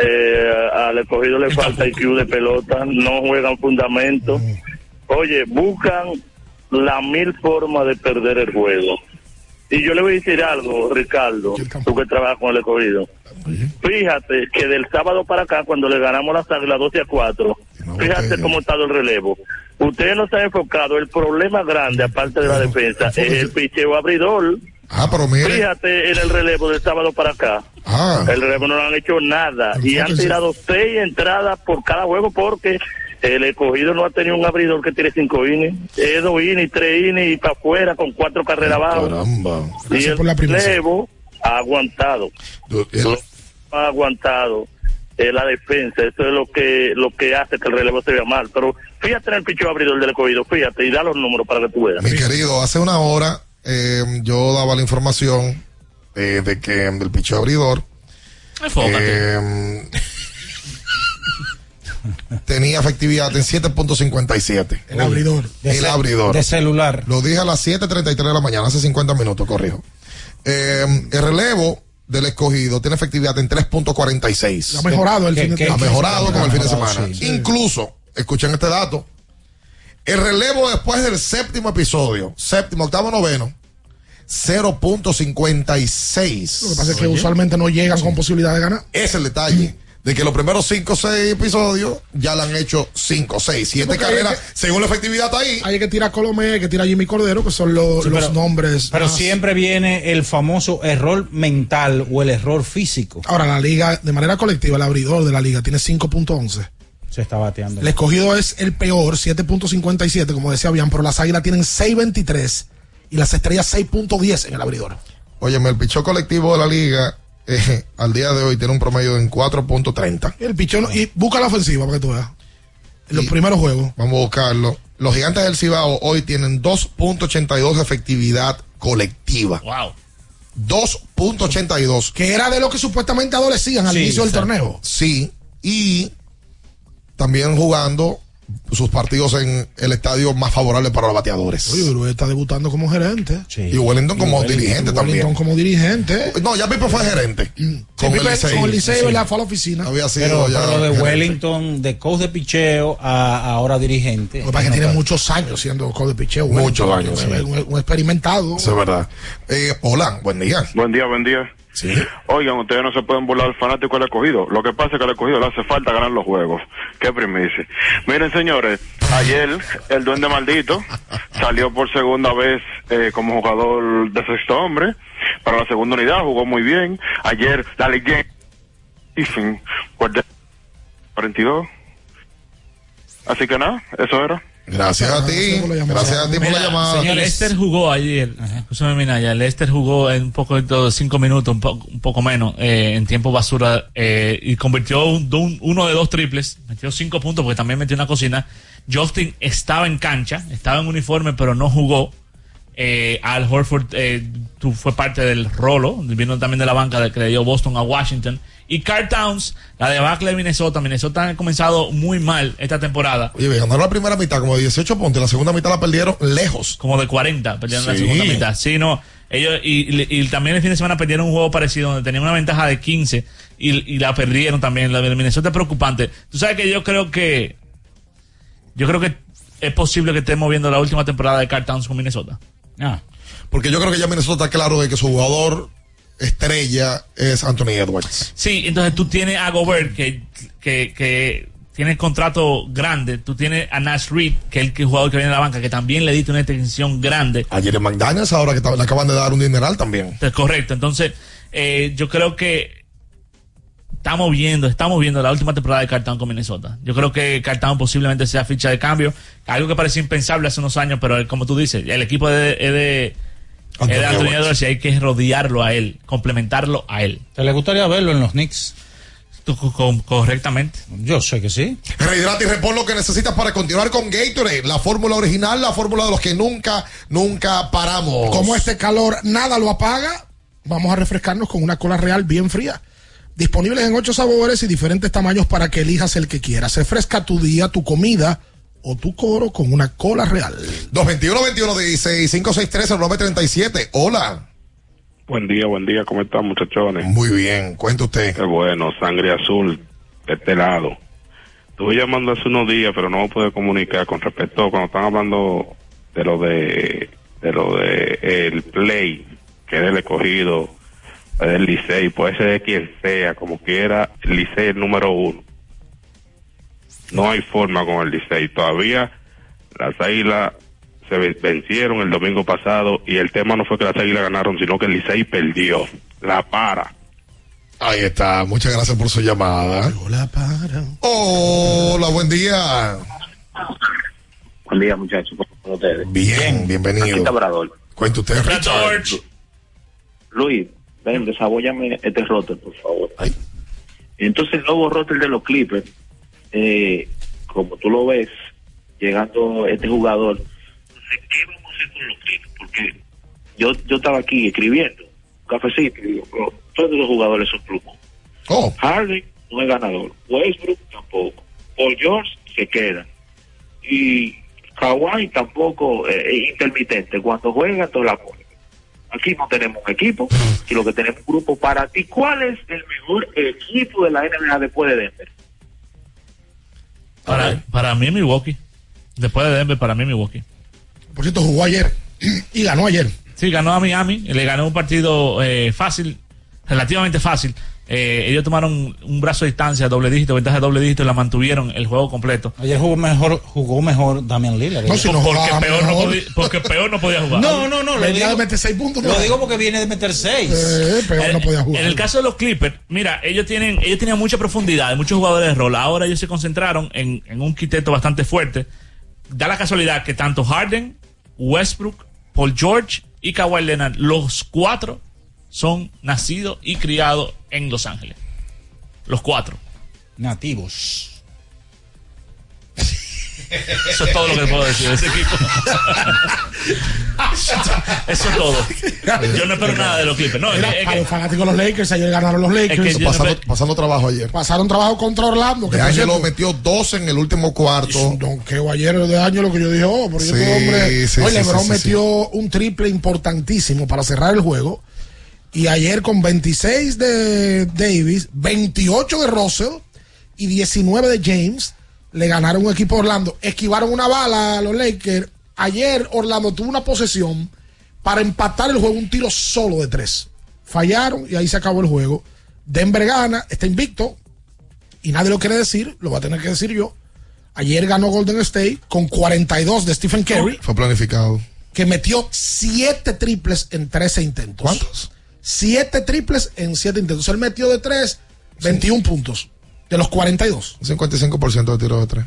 Eh, al escogido le falta IQ de pelota, no juegan fundamento. Oye, buscan la mil formas de perder el juego. Y yo le voy a decir algo, Ricardo, tú que trabajas con el escogido. Fíjate que del sábado para acá, cuando le ganamos las águilas 12 a 4, fíjate cómo ha estado el relevo. Ustedes no se han enfocado, el problema grande, aparte de la defensa, es el picheo abridor.
Ah, pero mire.
Fíjate en el relevo del sábado para acá.
Ah.
El relevo no han hecho nada y han tirado seis entradas por cada juego porque el escogido no ha tenido un abridor que tire cinco innings. Es dos innings, tres innings y para afuera con cuatro carreras abajo.
Caramba.
Y el
por la primicia.
relevo ha aguantado. Lo ha aguantado eh, la defensa. Eso es lo que lo que hace que el relevo se vea mal. Pero fíjate en el picho abridor del escogido, fíjate y da los números para que tú veas.
Mi querido, hace una hora eh, yo daba la información eh, de que del picho abridor eh, tenía efectividad en 7.57.
El abridor.
el abridor.
De celular.
Lo dije a las 7.33 de la mañana, hace 50 minutos, corrijo. Eh, el relevo del escogido tiene efectividad en 3.46.
Ha mejorado el fin de
Ha
semana.
mejorado con el fin de
Ha
semana.
sí.
Incluso, escuchen este dato. El relevo después del séptimo episodio, séptimo, octavo, noveno, 0.56.
Lo que pasa es que usualmente no llegan con posibilidad de ganar.
Es el detalle. De que los primeros 5 o 6 episodios ya le han hecho 5, 6, 7
porque
carreras,
que-
según la efectividad está ahí.
Hay que tirar a Colomé, hay que tirar a Jimmy Cordero, que son los,
Sí,
los
pero-
nombres.
Pero
más-
siempre viene el famoso error mental o el error físico.
Ahora, la liga, de manera colectiva, el abridor de la liga tiene 5.11.
Se está bateando.
El escogido es el peor, 7.57, como decía bien, pero las águilas tienen 6.23 y las estrellas 6.10 en el abridor.
Óyeme, el pichón colectivo de la liga eh, al día de hoy tiene un promedio en 4.30.
El pichón, y busca la ofensiva para que tú veas. En los primeros juegos.
Vamos a buscarlo. Los gigantes del Cibao hoy tienen 2.82 de efectividad colectiva.
Wow.
2.82.
Que era de lo que supuestamente adolecían al
Sí,
inicio del
exacto.
torneo.
Sí, y también jugando sus partidos en el estadio más favorable para los bateadores.
Oye, Uruguay está debutando como gerente.
Y Wellington como dirigente también.
Wellington como dirigente.
No, ya Pipe fue gerente.
Con el Licey. Con el Licey, ¿verdad? Fue a la oficina.
Había sido
Pero,
ya
pero lo de
gerente.
Wellington, de coach de picheo a ahora dirigente.
Lo que pasa es que tiene muchos años siendo coach de picheo.
Muchos años, sí.
un experimentado.
Eso es verdad. Eh, hola, buen día.
Buen día, buen día.
Sí.
Oigan, ustedes no se pueden burlar al fanático del escogido. Lo que pasa es que al escogido le hace falta ganar los juegos. Qué primicia. Miren, señores, ayer el duende maldito salió por segunda vez eh, como jugador de sexto hombre para la segunda unidad, jugó muy bien. Ayer la leyenda Stephen por de- 42. Así que nada, eso era.
Gracias a ti. Gracias a ti por la llamada.
señor, Lester jugó ayer. Escúchame, Minaya. Lester jugó en un poco de cinco minutos, un, po- un poco menos, eh, en tiempo basura, eh, y convirtió un- un- uno de dos triples. Metió cinco puntos porque también metió una cocina. Justin estaba en cancha, estaba en uniforme, pero no jugó. Eh, Al Horford eh, tú- fue parte del rolo, vino también de la banca de que le dio Boston a Washington. Y Carl Towns, la debacle de Minnesota. Minnesota ha comenzado muy mal esta temporada.
Oye, ganaron la primera mitad como de 18 puntos y la segunda mitad la perdieron lejos.
Como de 40, perdieron la
Sí.
segunda mitad. Sí, no. Ellos, y, y- y también el fin de semana perdieron un juego parecido donde tenían una ventaja de 15 y, y la perdieron también. La de Minnesota es preocupante. Tú sabes que yo creo que. Yo creo que es posible que estemos viendo la última temporada de Carl Towns con Minnesota.
Ah.
Porque yo creo que ya Minnesota está claro de que su jugador estrella es Anthony Edwards.
Sí, entonces tú tienes a Gobert que, que, que tiene contrato grande. Tú tienes a Nash Reed, que es el que- jugador que viene de la banca, que también le diste una extensión grande.
Ayer en McDaniels ahora que le acaban de dar un dineral también.
Es correcto. Entonces, eh, yo creo que estamos viendo, estamos viendo la última temporada de Cartown con Minnesota. Yo creo que Cartown posiblemente sea ficha de cambio. Algo que parecía impensable hace unos años, pero como tú dices, el equipo es de, es de, es de
Anthony
Anthony
Edwards.
Edwards y hay que rodearlo a él, complementarlo a él.
¿Te le gustaría verlo en los Knicks?
Correctamente.
Yo sé que sí.
Rehidrata y repon lo que necesitas para continuar con Gatorade, la fórmula original, la fórmula de los que nunca, nunca paramos.
Como este calor nada lo apaga, vamos a refrescarnos con una cola real bien fría. Disponibles en ocho sabores y diferentes tamaños para que elijas el que quieras. Refresca tu día, tu comida o tu coro con una cola real.
221-21-16-563-937. Hola.
Buen día, buen día, ¿cómo están muchachones?
Muy bien, cuenta usted.
Qué bueno, sangre azul, de este lado. Estuve llamando hace unos días, pero no me pude comunicar con respecto a cuando están hablando de lo de, de lo de el play, que es el escogido del Licey, puede ser de quien sea, como quiera, el Licey es el número uno. No hay forma con el Licey. Todavía las águilas se ven- vencieron el domingo pasado y el tema no fue que las águilas ganaron, sino que el Licey perdió. La para.
Ahí está, muchas gracias por su llamada.
Hola, para.
Hola, buen día.
Buen día, muchachos. ¿Cómo están ustedes?
Bien,
Aquí
bienvenido. Cuenta usted, Richard.
Luis, ven, desabóllame este roster, por favor. Entonces, el nuevo roster de los Clippers, eh, como tú lo ves, llegando este jugador, entonces, ¿qué vamos a hacer con los? Porque yo, yo estaba aquí escribiendo, un cafecito, y digo, "Bro, todos los jugadores son plumos.
Oh.
Harden no es ganador, Westbrook tampoco, Paul George se queda, y Kawhi tampoco eh, es intermitente, cuando juega, todo la pone. Aquí no tenemos un equipo, y lo que tenemos es un grupo para ti. ¿Cuál es el mejor equipo de la NBA después de Denver?
Para, para mí Milwaukee. Después de Denver, para mí Milwaukee.
Por cierto, jugó ayer y ganó ayer.
Sí, ganó a Miami, le ganó un partido eh, fácil, relativamente fácil. Eh, ellos tomaron un brazo de distancia, doble dígito, ventaja de doble dígito y la mantuvieron el juego completo.
Ayer jugó mejor, jugó mejor Damian Lillard.
No, si no porque, peor no podía, porque peor no podía jugar.
No, no, no. Lo
Venía
digo,
de meter seis puntos.
lo digo porque viene de meter seis.
Eh, pero no podía jugar.
En el caso de los Clippers, mira, ellos tienen, ellos tenían mucha profundidad, muchos jugadores de rol. Ahora ellos se concentraron en, en un quiteto bastante fuerte. Da la casualidad que tanto Harden, Westbrook, Paul George y Kawhi Leonard, los cuatro son nacidos y criados en Los Ángeles. Los cuatro.
Nativos.
Eso es todo lo que puedo decir de ese equipo. Eso es todo. Yo no espero nada de los Clippers. No, es
Mira,
que- es
para
que-
los fanáticos de los Lakers, ayer ganaron los Lakers.
Es que
pasando trabajo ayer.
Pasaron trabajo contra Orlando. Que
De Ángelo
cierto,
metió 12 en el último cuarto.
Don que ayer de año lo que yo dije, oh, porque
Sí,
este hombre.
sí,
Hoy
sí,
LeBron
sí, sí,
metió un triple importantísimo para cerrar el juego. Y ayer con 26 de Davis, 28 de Russell y 19 de James, le ganaron un equipo a Orlando. Esquivaron una bala a los Lakers. Ayer Orlando tuvo una posesión para empatar el juego, un tiro solo de tres. Fallaron y ahí se acabó el juego. Denver gana, está invicto, y nadie lo quiere decir, lo va a tener que decir yo. Ayer ganó Golden State con 42 de Stephen Curry,
Fue planificado.
que metió 7 triples en 13 intentos.
¿Cuántos?
7 triples en 7 intentos. Él metió de 3, 21 puntos. De los 42.
Un 55% de tiro de tres.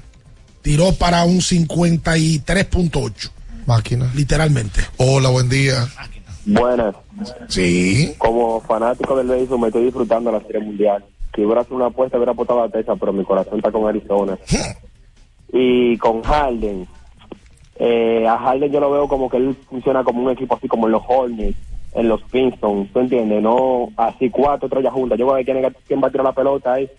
Tiró para un 53.8.
Máquina.
Literalmente.
Hola, buen día.
Buenas.
Sí.
Como fanático del béisbol me estoy disfrutando de la Serie Mundial. Si hubiera hecho una apuesta hubiera apostado a Texas, pero mi corazón está con Arizona. y con Harden. Eh, a Harden yo lo veo como que él funciona como un equipo así como en los Hornets, en los Pistons, ¿tú entiendes? No así cuatro, ya juntas. Yo creo que quién, quién va a tirar la pelota ahí.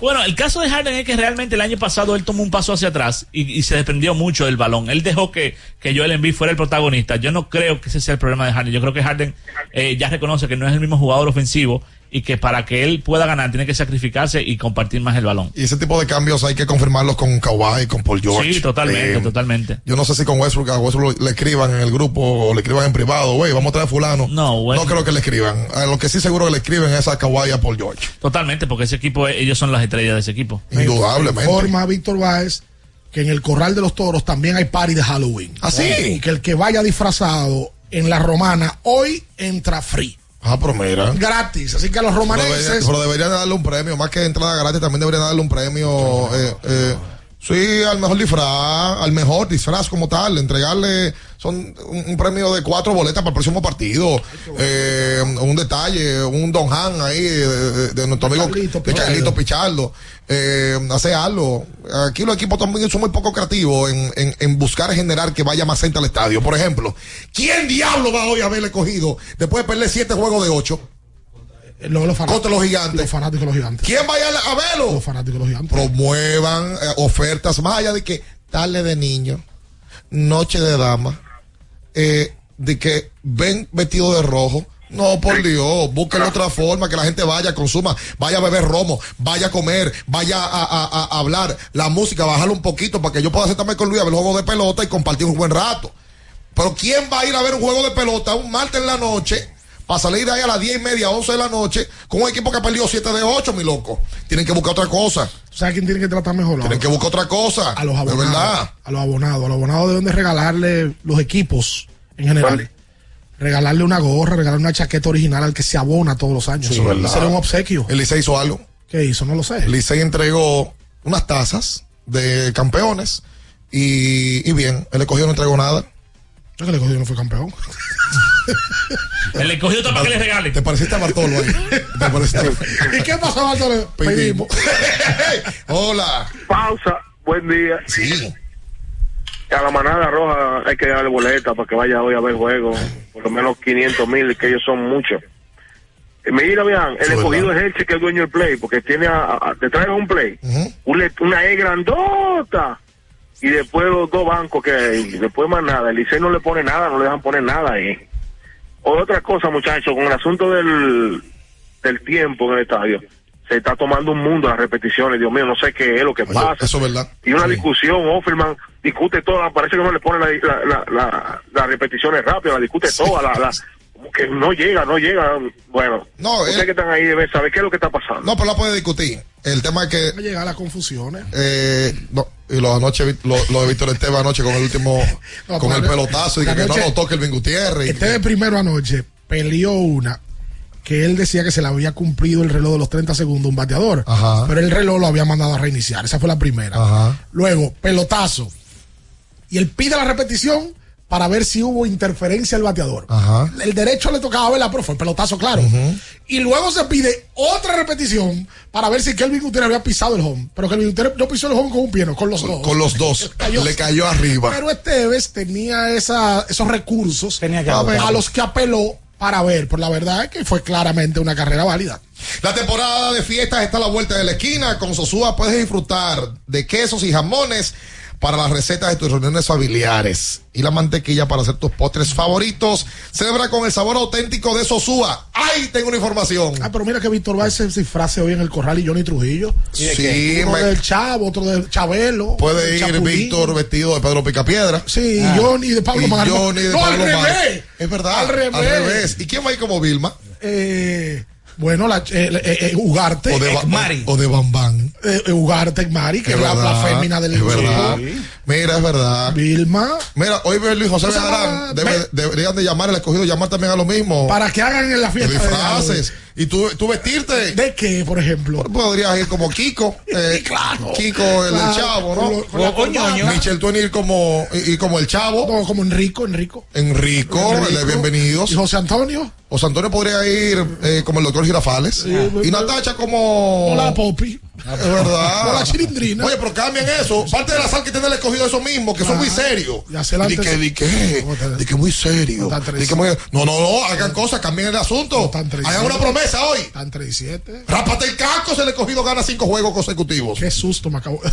Bueno, el caso de Harden es que realmente el año pasado él tomó un paso hacia atrás y, y se desprendió mucho del balón. Él dejó que, que Joel Embiid fuera el protagonista. Yo no creo que ese sea el problema de Harden. Yo creo que Harden eh, ya reconoce que no es el mismo jugador ofensivo y que para que él pueda ganar tiene que sacrificarse y compartir más el balón.
Y ese tipo de cambios hay que confirmarlos con Kawhi, con Paul George.
Sí, totalmente,
Eh,
totalmente.
Yo no sé si con Westbrook, a Westbrook le escriban en el grupo o le escriban en privado, güey, vamos a traer a fulano.
No,
No creo que le escriban. A lo que sí seguro que le escriben es a Kawhi y a Paul George.
Totalmente, porque ese equipo, ellos son las estrellas de ese equipo.
Indudablemente.
Informa Víctor Báez que en el Corral de los Toros también hay party de Halloween.
¿Ah, sí?
Y que el que vaya disfrazado en la romana hoy entra free.
Ah, pero mira.
Gratis. Así que a los romaneses.
pero deberían darle un premio, más que entrada gratis, también deberían darle un premio. Eh, eh, sí, al mejor disfraz, al mejor disfraz como tal, entregarle son un, un premio de cuatro boletas para el próximo partido, eh, un detalle, un Don Han ahí de, nuestro amigo de Carlito Pichardo, eh, hace algo. Aquí los equipos también son muy poco creativos en, en, en buscar generar que vaya más gente al estadio. Por ejemplo, ¿quién diablo va hoy a haberle cogido después de perder siete juegos de ocho?
Los, los fanáticos,
Contra los gigantes.
Los fanáticos de los gigantes.
¿Quién vaya a verlo?
Los fanáticos de los gigantes.
Promuevan eh, ofertas más allá de que tarde de niño, noche de dama, eh, de que ven vestido de rojo. No, por Dios, busquen otra forma, que la gente vaya, consuma, vaya a beber romo, vaya a comer, vaya a, a- a- hablar, la música, bajarlo un poquito para que yo pueda sentarme con Luis a ver el juego de pelota y compartir un buen rato. Pero ¿quién va a ir a ver un juego de pelota un martes en la noche para salir de ahí a las 10 y media, 11 de la noche con un equipo que ha perdido 7 de 8, mi loco? Tienen que buscar otra cosa.
¿Sabes quién tiene que tratar mejor?
Tienen que buscar otra cosa.
a los
de
abonados.
verdad.
A los abonados. A los abonados deben de regalarle los equipos en general. Regalarle una gorra, regalarle una chaqueta original al que se abona todos los años.
Sí, verdad.
Sería un obsequio.
El Licey hizo algo.
¿Qué hizo? No lo sé.
El Licey entregó unas tazas de campeones y, y bien, el escogido no entregó nada.
Yo que el escogido no fue campeón.
El escogido está para que le regale.
Te pareciste a Bartolo ahí. Te pareciste
¿Y qué pasó, Bartolo?
Pedimos. Hola.
Pausa. Buen día.
Sí.
A la manada roja hay que darle boleta para que vaya hoy a ver juego. Por lo menos 500 mil, que ellos son muchos. Eh, Mira, vean, el escogido es el que es dueño del play, porque tiene a, a- detrás de un play una E grandota y después los dos bancos que hay, y después más nada. El Licey no le pone nada, no le dejan poner nada ahí. Otra cosa, muchachos, con el asunto del, del tiempo en el estadio, se está tomando un mundo las repeticiones. Dios mío, no sé qué es lo que
Oye,
pasa.
Eso es verdad.
Y una discusión, Offerman discute toda, parece que no le pone la- la- la- la- las repeticiones rápidas, la discute toda, la, que no llega, no llega. Bueno,
No,
ustedes
él-
que están ahí deben saber qué es lo que está pasando.
No, pero la puede discutir. El tema es que
Va a las confusiones.
Eh, no, y lo anoche, lo, lo de Víctor Esteban anoche con el último,
No,
con el pelotazo y que, que no lo toque el Gutiérrez.
Este
que-
de primero anoche peleó una que él decía que se le había cumplido el reloj de los 30 segundos a un bateador.
Ajá.
Pero el reloj lo había mandado a reiniciar. Esa fue la primera.
Ajá.
Luego, pelotazo. Y él pide la repetición para ver si hubo interferencia al bateador.
Ajá.
El derecho le tocaba verla, pero fue el pelotazo claro. Y luego se pide otra repetición para ver si Kelvin Gutiérrez había pisado el home. Pero Kelvin Gutiérrez no pisó el home con un pie, no, con los dos.
Con los dos.
Cayó.
Le cayó arriba.
Pero Esteves tenía esa, esos recursos
que
a, ver, a los que apeló para ver. Por la verdad es que fue claramente una carrera válida.
La temporada de fiestas está a la vuelta de la esquina. Con Sosúa puedes disfrutar de quesos y jamones para las recetas de tus reuniones familiares y la mantequilla para hacer tus postres favoritos. Celebra con el sabor auténtico de Sosúa. ¡Ay! Tengo una información.
Ah, pero mira que Víctor va a se disfrace hoy en el corral y Johnny Trujillo.
Sí,
Uno
me-
del Chavo, otro del Chabelo.
Puede ir
Chapulín.
Víctor vestido de Pedro Picapiedra.
Sí, y Johnny de Pablo Mar-
Johnny de
No,
Pablo
al revés.
Es verdad.
Al revés.
¿Y quién va a ir como Vilma?
Eh, bueno, la, eh, eh, eh, Ugarte.
O de,
Ekmari.
o de Bambán.
Eh, eh, Ugarte Ekmari, que es la, la fémina del
Es verdad.
grupo.
Mira, es verdad.
Vilma.
Mira, hoy Luis José
O sea,
Bejarán. Debe- deberían de llamar, el escogido llamar también a lo mismo.
Para que hagan en la fiesta.
disfraces. Y tú, tú vestirte.
¿De qué, por ejemplo?
Podrías ir como Kiko. eh, Kiko, el,
Claro,
chavo,
con
¿no?
lo- con corbata.
Michel Tueni ir como, y, y como el chavo.
No, como Enrico, Enrico.
Enrico,
Enrico.
el de bienvenidos.
¿Y José Antonio?
José Antonio podría ir eh, como el doctor Girafales. y Natacha como.
Hola, Popi.
Es verdad.
Con la chilindrina.
Oye, pero cambien eso. Parte de la sal que tiene el escogido eso mismo, que son muy serios. Di que, di que, di que muy serio. Di que muy- no, no, no, hagan cosas, cambien el asunto. Hagan una promesa hoy.
Están 3 y 7.
Rápate el casco, se le escogido gana cinco juegos consecutivos.
Qué susto me acabo.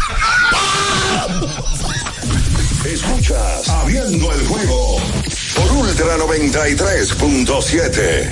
Escuchas Abriendo el juego por Ultra 93.7.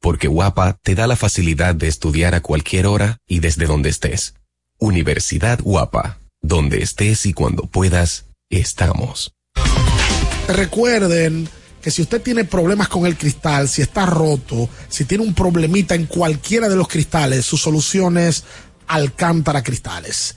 porque Guapa te da la facilidad de estudiar a cualquier hora y desde donde estés. Universidad Guapa, donde estés y cuando puedas, estamos.
Recuerden que si usted tiene problemas con el cristal, si está roto, si tiene un problemita en cualquiera de los cristales, su solución es Alcántara Cristales.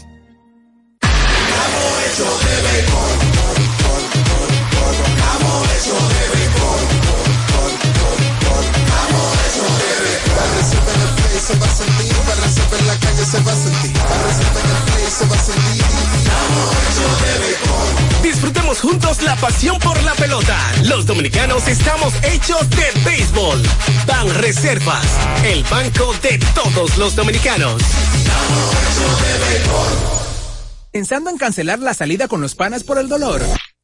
Disfrutemos juntos la pasión por la pelota. Los dominicanos estamos hechos de béisbol. Ban Reservas, el banco de todos los dominicanos.
Pensando en cancelar la salida con los panas por el dolor.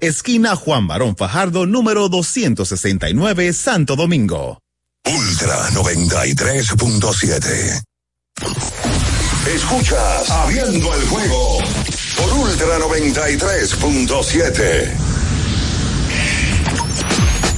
esquina Juan Barón Fajardo, número 269, Santo Domingo.
Ultra 93.7. Escuchas Abriendo el juego por Ultra 93.7.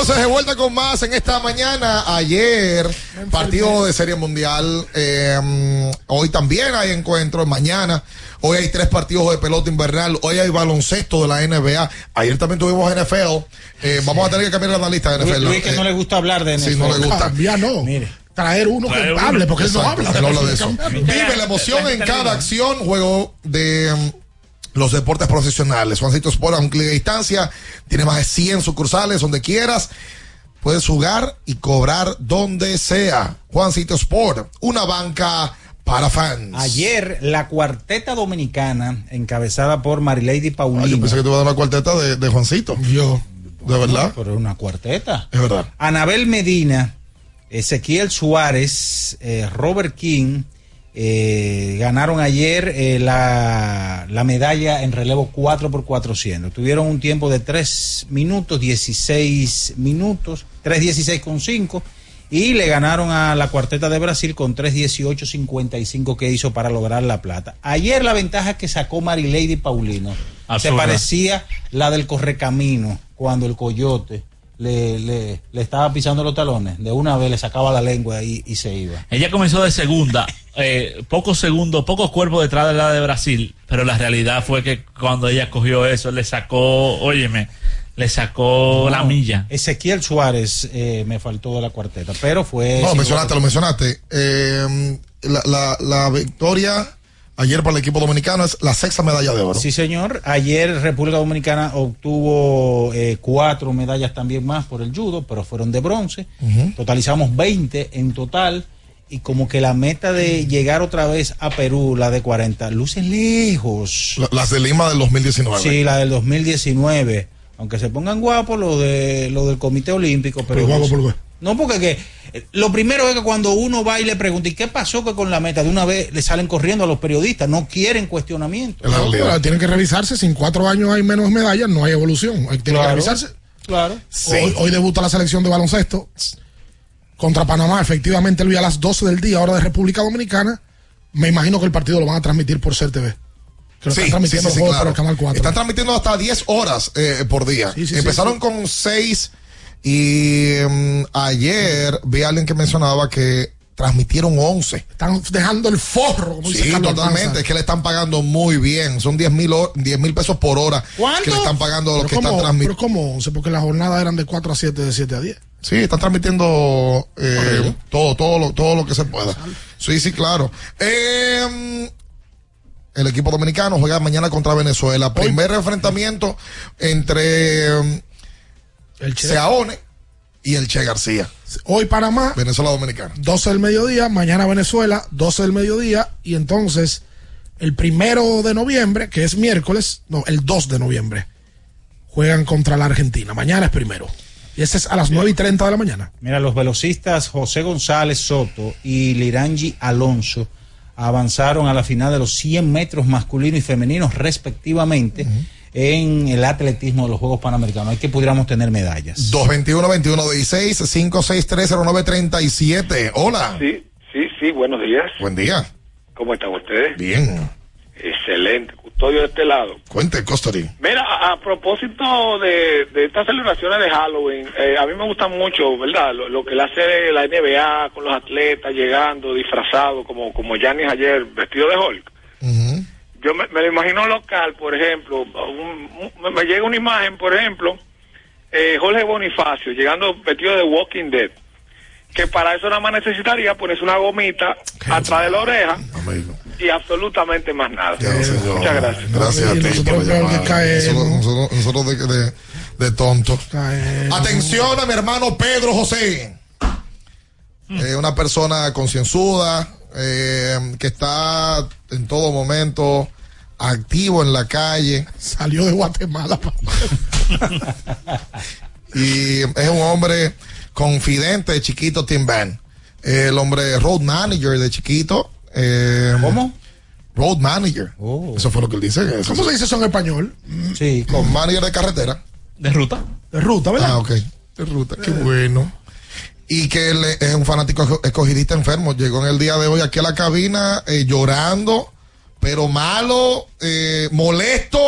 Entonces de vuelta con más en esta mañana. Ayer, partido de Serie Mundial. eh, hoy también hay encuentros. Mañana. Hoy hay tres partidos de pelota invernal. Hoy hay baloncesto de la NBA. Ayer también tuvimos NFL. Eh, Vamos a tener que cambiar la analista de NFL.
Luis que
Eh,
no le gusta hablar de
Sí,
NFL.
no le gusta.
Ya no. Traer uno
Traer
que hable, porque él no habla.
él habla de eso. Vive la emoción en cada acción, juego de los deportes profesionales. Juancito Sport a un clic de distancia, tiene más de 100 sucursales donde quieras. Puedes jugar y cobrar donde sea. Juancito Sport, una banca para fans.
Ayer, la cuarteta dominicana, encabezada por Marilady Paulino.
Ah, yo pensé que te iba a dar una cuarteta de, de Juancito. Yo. De verdad.
Pero una cuarteta.
Es verdad.
Anabel Medina, Ezequiel Suárez, eh, Robert King eh, ganaron ayer eh, la, la medalla en relevo 4 por 400. Tuvieron un tiempo de 3 minutos, 16 minutos, 3.16 con 5 y le ganaron a la cuarteta de Brasil con 3.18.55 que hizo para lograr la plata. Ayer la ventaja que sacó Marilady Paulino se parecía la del correcamino cuando el coyote le, le, le estaba pisando los talones. De una vez le sacaba la lengua y, y se iba.
Ella comenzó de segunda, eh, pocos segundos, pocos cuerpos detrás de la de Brasil, pero la realidad fue que cuando ella cogió eso, le sacó, óyeme, le sacó la milla.
Ezequiel Suárez eh, me faltó de la cuarteta, pero fue.
No, mencionaste, lo mencionaste. Eh, la, la, la victoria ayer para el equipo dominicano es la sexta medalla de oro.
Sí, señor. Ayer República Dominicana obtuvo eh, cuatro medallas también más por el judo, pero fueron de bronce. Totalizamos 20 en total. Y como que la meta de llegar otra vez a Perú, la de 40, luce lejos.
La- Las de Lima del 2019.
Sí, la del 2019. Aunque se pongan guapos lo de lo del Comité Olímpico, pero
Pero guapo.
No porque que, lo primero es que cuando uno va y le pregunta ¿y qué pasó que con la meta? De una vez le salen corriendo a los periodistas, no quieren cuestionamiento.
No, pero tienen que revisarse. Si en cuatro años hay menos medallas, no hay evolución. Hay- Tienen que
Claro.
revisarse.
Claro.
Hoy, hoy debuta la selección de baloncesto contra Panamá. Efectivamente, Luis, a las 12 del día, hora de República Dominicana. Me imagino que el partido lo van a transmitir por CRTV. Que lo
Sí,
están transmitiendo
sí, sí, claro.
por el canal 4.
Están transmitiendo hasta 10 horas eh, por día.
Sí, sí, sí,
Empezaron
sí.
con 6 Y em, ayer vi a alguien que mencionaba que transmitieron 11.
Están dejando el forro, como
Sí, totalmente. Es que le están pagando muy bien. Son 10 mil 10 mil pesos por hora que le están pagando los que están
como,
transmitiendo.
pero como 11, porque las jornadas eran de 4 a 7, de 7 a 10.
Sí, están transmitiendo eh, todo, todo lo, todo lo que se pueda. Sí, sí, claro. Eh, el equipo dominicano juega mañana contra Venezuela. Primer enfrentamiento entre eh,
El Che.
Seaone y el Che García.
Hoy Panamá,
Venezuela Dominicana.
12 del mediodía, mañana Venezuela, 12 del mediodía, y entonces el primero de noviembre, que es miércoles, no, el 2 de noviembre, juegan contra la Argentina. Mañana es primero. Y ese es a las 9 y 30 de la mañana.
Mira, los velocistas José González Soto y Lirangi Alonso avanzaron a la final de los 100 metros masculinos y femeninos respectivamente en el atletismo de los Juegos Panamericanos. Hay que pudiéramos tener medallas.
221-21-16-563-0937. Hola.
Sí, sí, sí, buenos días.
Buen día.
¿Cómo están ustedes?
Bien.
Excelente. Custodio de este lado.
Cuente, Costari.
Mira, a, a propósito de, de estas celebraciones de Halloween, eh, a mí me gusta mucho, ¿verdad? Lo, lo que le hace la NBA con los atletas llegando disfrazados, como, como Giannis ayer, vestido de Hulk. Yo me, me lo imagino local, por ejemplo, un- un- me llega una imagen, por ejemplo, eh, Jorge Bonifacio llegando vestido de Walking Dead, que para eso nada más necesitaría ponerse una gomita atrás de la oreja y absolutamente más nada. Muchas gracias.
Gracias a ti por. Nosotros, nosotros- nosotros de, de, de tonto. Atención a mi hermano Pedro José. Eh, una persona concienzuda, eh, que está en todo momento activo en la calle.
Salió de Guatemala.
y es un hombre confidente de chiquito Tim Van. El hombre road manager de chiquito. ¿Cómo? Road manager. Eso fue lo que él dice. Eso
¿Cómo se dice eso en español?
Sí.
Con manager de carretera.
¿De ruta?
De ruta, ¿verdad?
Ah, ok. De ruta, qué bueno. Y que él es un fanático esco- escogidista enfermo. Llegó en el día de hoy aquí a la cabina eh, llorando, pero malo, eh, molesto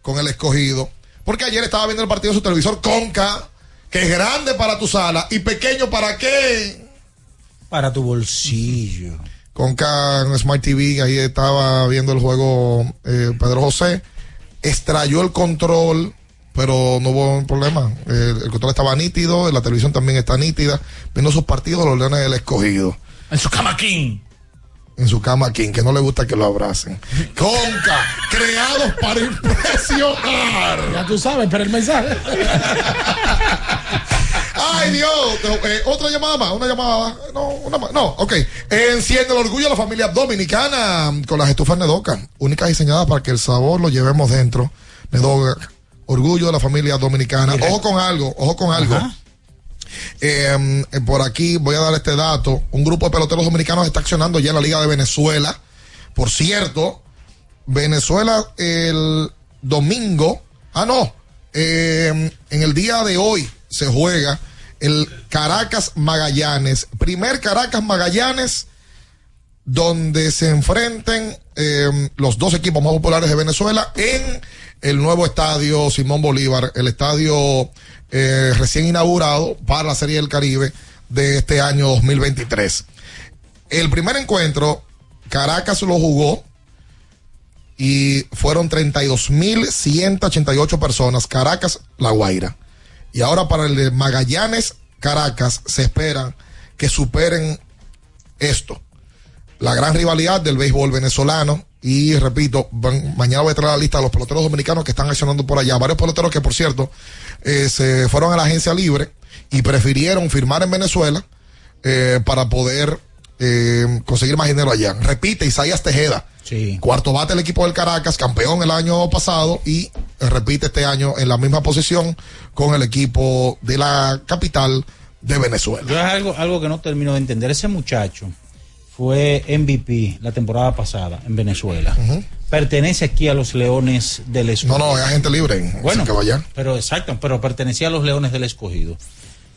con el escogido. Porque ayer estaba viendo el partido en su televisor Conca, que es grande para tu sala y pequeño para qué.
Para tu bolsillo.
Conca en Smart TV, ahí estaba viendo el juego eh, Pedro José. Extrayó el control, pero no hubo problema. Eh, el control estaba nítido, la televisión también está nítida. Viendo sus partidos, los Leones del Escogido.
En su cama King.
En su cama King, que no le gusta que lo abracen. Conca, creados para impresionar.
Ya tú sabes, pero el mensaje.
Ay, Dios. Eh, otra llamada más, una llamada más. No, una más. No, ok. Enciende el orgullo de la familia dominicana con las estufas Nedoca, únicas diseñadas para que el sabor lo llevemos dentro. Nedoca, orgullo de la familia dominicana. Ojo con algo, ojo con algo. Eh, eh, por aquí voy a dar este dato. Un grupo de peloteros dominicanos está accionando ya en la Liga de Venezuela. Por cierto, Venezuela el domingo, ah no, eh, en el día de hoy se juega el Caracas Magallanes, primer Caracas Magallanes donde se enfrenten eh, los dos equipos más populares de Venezuela en el nuevo estadio Simón Bolívar, el estadio eh, recién inaugurado para la Serie del Caribe de este año 2023. El primer encuentro, Caracas lo jugó y fueron 32.188 personas, Caracas, La Guaira. Y ahora para el de Magallanes, Caracas, se esperan que superen esto la gran rivalidad del béisbol venezolano. Y repito, van- mañana voy a traer la lista de los peloteros dominicanos que están accionando por allá. Varios peloteros que, por cierto, eh, se fueron a la agencia libre y prefirieron firmar en Venezuela eh, para poder eh, conseguir más dinero allá. Repite, Isaías Tejeda. Cuarto bate el equipo del Caracas, campeón el año pasado y repite este año en la misma posición con el equipo de la capital de Venezuela.
Yo es algo, algo que no termino de entender. Ese muchacho fue MVP la temporada pasada en Venezuela. Pertenece aquí a los Leones del Escogido.
No, no, es agente libre.
Bueno,
vaya.
pero exacto, pero pertenecía a los Leones del Escogido.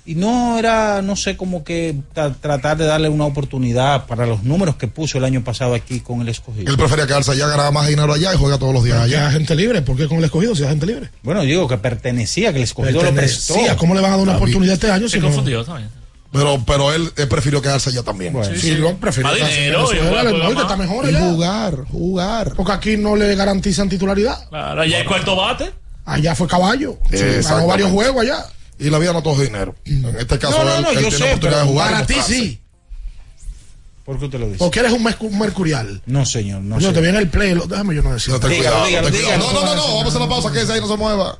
Y no era, no sé, como que tra- tratar de darle una oportunidad para los números que puso el año pasado aquí con el escogido.
Él prefería quedarse allá, ganaba más dinero allá y juega todos los días
Ya
allá.
gente libre, ¿por qué con el escogido si es gente libre?
Bueno, digo que pertenecía, que el escogido lo prestó.
¿Cómo le van a dar una oportunidad este año?
Se
si no-
confundió también.
Pero, pero él, él prefirió quedarse allá también.
Sí, en
dinero,
no, está mejor
Y jugar, jugar.
Porque aquí no le garantizan titularidad.
Claro, allá hay cuarto bate.
Allá fue caballo. Ganó varios juegos allá.
Y la vida no todo es dinero. En este caso,
No, no,
él,
no,
él
yo
tiene
sé,
oportunidad de jugar.
para ti sí.
¿Por qué usted lo dice?
Porque eres un mercu- mercurial.
No, señor, no
te viene el play. lo- Déjame yo no decir.
No. No, no, no, no, vamos a hacer la pausa, que ese ahí no se mueva.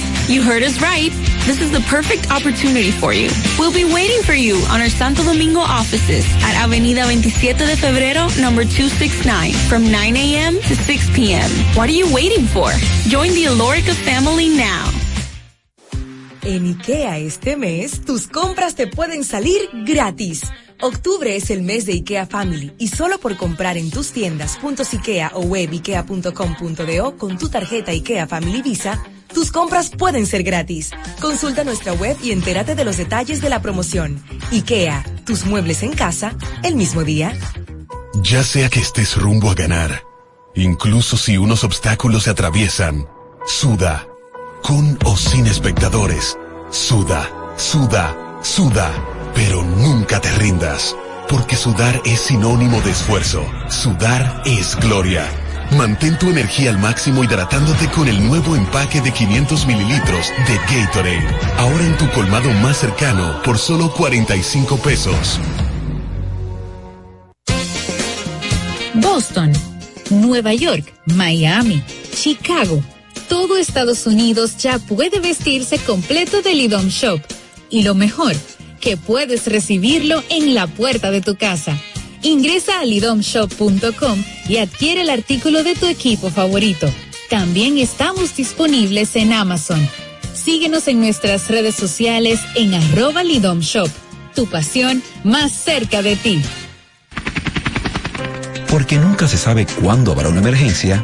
You heard us right. This is the perfect opportunity for you. We'll be waiting for you on our Santo Domingo offices at Avenida 27 de Febrero, number 269, from 9 a.m. to 6 p.m. What are you waiting for? Join the Alorica family now.
En IKEA este mes, tus compras te pueden salir gratis. Octubre es el mes de IKEA Family y solo por comprar en tus tiendas o web IKEA.com.do con tu tarjeta IKEA Family Visa, tus compras pueden ser gratis. Consulta nuestra web y entérate de los detalles de la promoción. IKEA, tus muebles en casa, el mismo día.
Ya sea que estés rumbo a ganar, incluso si unos obstáculos se atraviesan, suda, con o sin espectadores, suda, suda, suda, pero nunca te rindas, porque sudar es sinónimo de esfuerzo, sudar es gloria. Mantén tu energía al máximo hidratándote con el nuevo empaque de 500 mililitros de Gatorade, ahora en tu colmado más cercano por solo 45 pesos.
Boston, Nueva York, Miami, Chicago. Todo Estados Unidos ya puede vestirse completo del IDOM Shop. Y lo mejor, que puedes recibirlo en la puerta de tu casa. Ingresa a lidomshop.com y adquiere el artículo de tu equipo favorito. También estamos disponibles en Amazon. Síguenos en nuestras redes sociales en arroba Lidom Shop. Tu pasión más cerca de ti.
Porque nunca se sabe cuándo habrá una emergencia,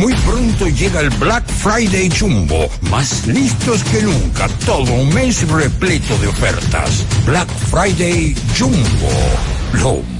Muy pronto llega el Black Friday Jumbo, más listos que nunca, todo un mes repleto de ofertas. Black Friday Jumbo, lo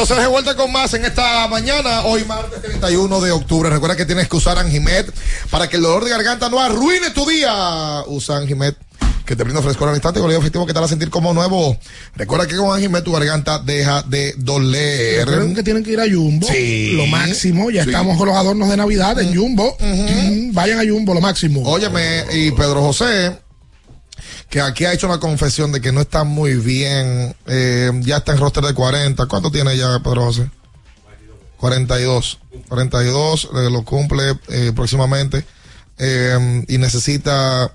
Entonces de vuelta con más en esta mañana, hoy martes 31 de octubre. Recuerda que tienes que usar Anjimet para que el dolor de garganta no arruine tu día. Usa Anjimet que te brinda frescor al instante y olvido efectivo que te hará sentir como nuevo. Recuerda que con Anjimet tu garganta deja de doler.
Recuerden que tienen que ir a Jumbo.
Sí.
Lo máximo. Ya
Sí.
estamos con los adornos de Navidad en Jumbo. Vayan a Jumbo, lo máximo.
Óyeme, y Pedro José, que aquí ha hecho una confesión de que no está muy bien, eh, ya está en roster de 40. ¿Cuánto tiene ya Pedro José? 42. 42, eh, lo cumple eh, próximamente. eh, y necesita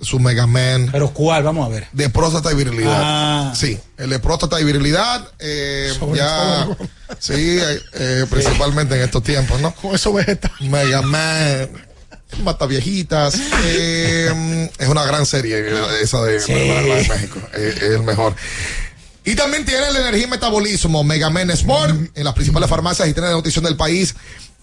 su Mega Man.
Pero ¿cuál? Vamos a ver.
De próstata y virilidad.
Ah.
Sí, el de próstata y virilidad. eh, ya. Sí, eh, eh, principalmente en estos tiempos, ¿no?
Con eso vegeta.
Mega Man. Mata viejitas. eh, es una gran serie esa de,
Sí.
la- la de México. eh, es el mejor. Y también tiene el energía y metabolismo Mega Man Sport en las principales farmacias y tiene de nutrición del país.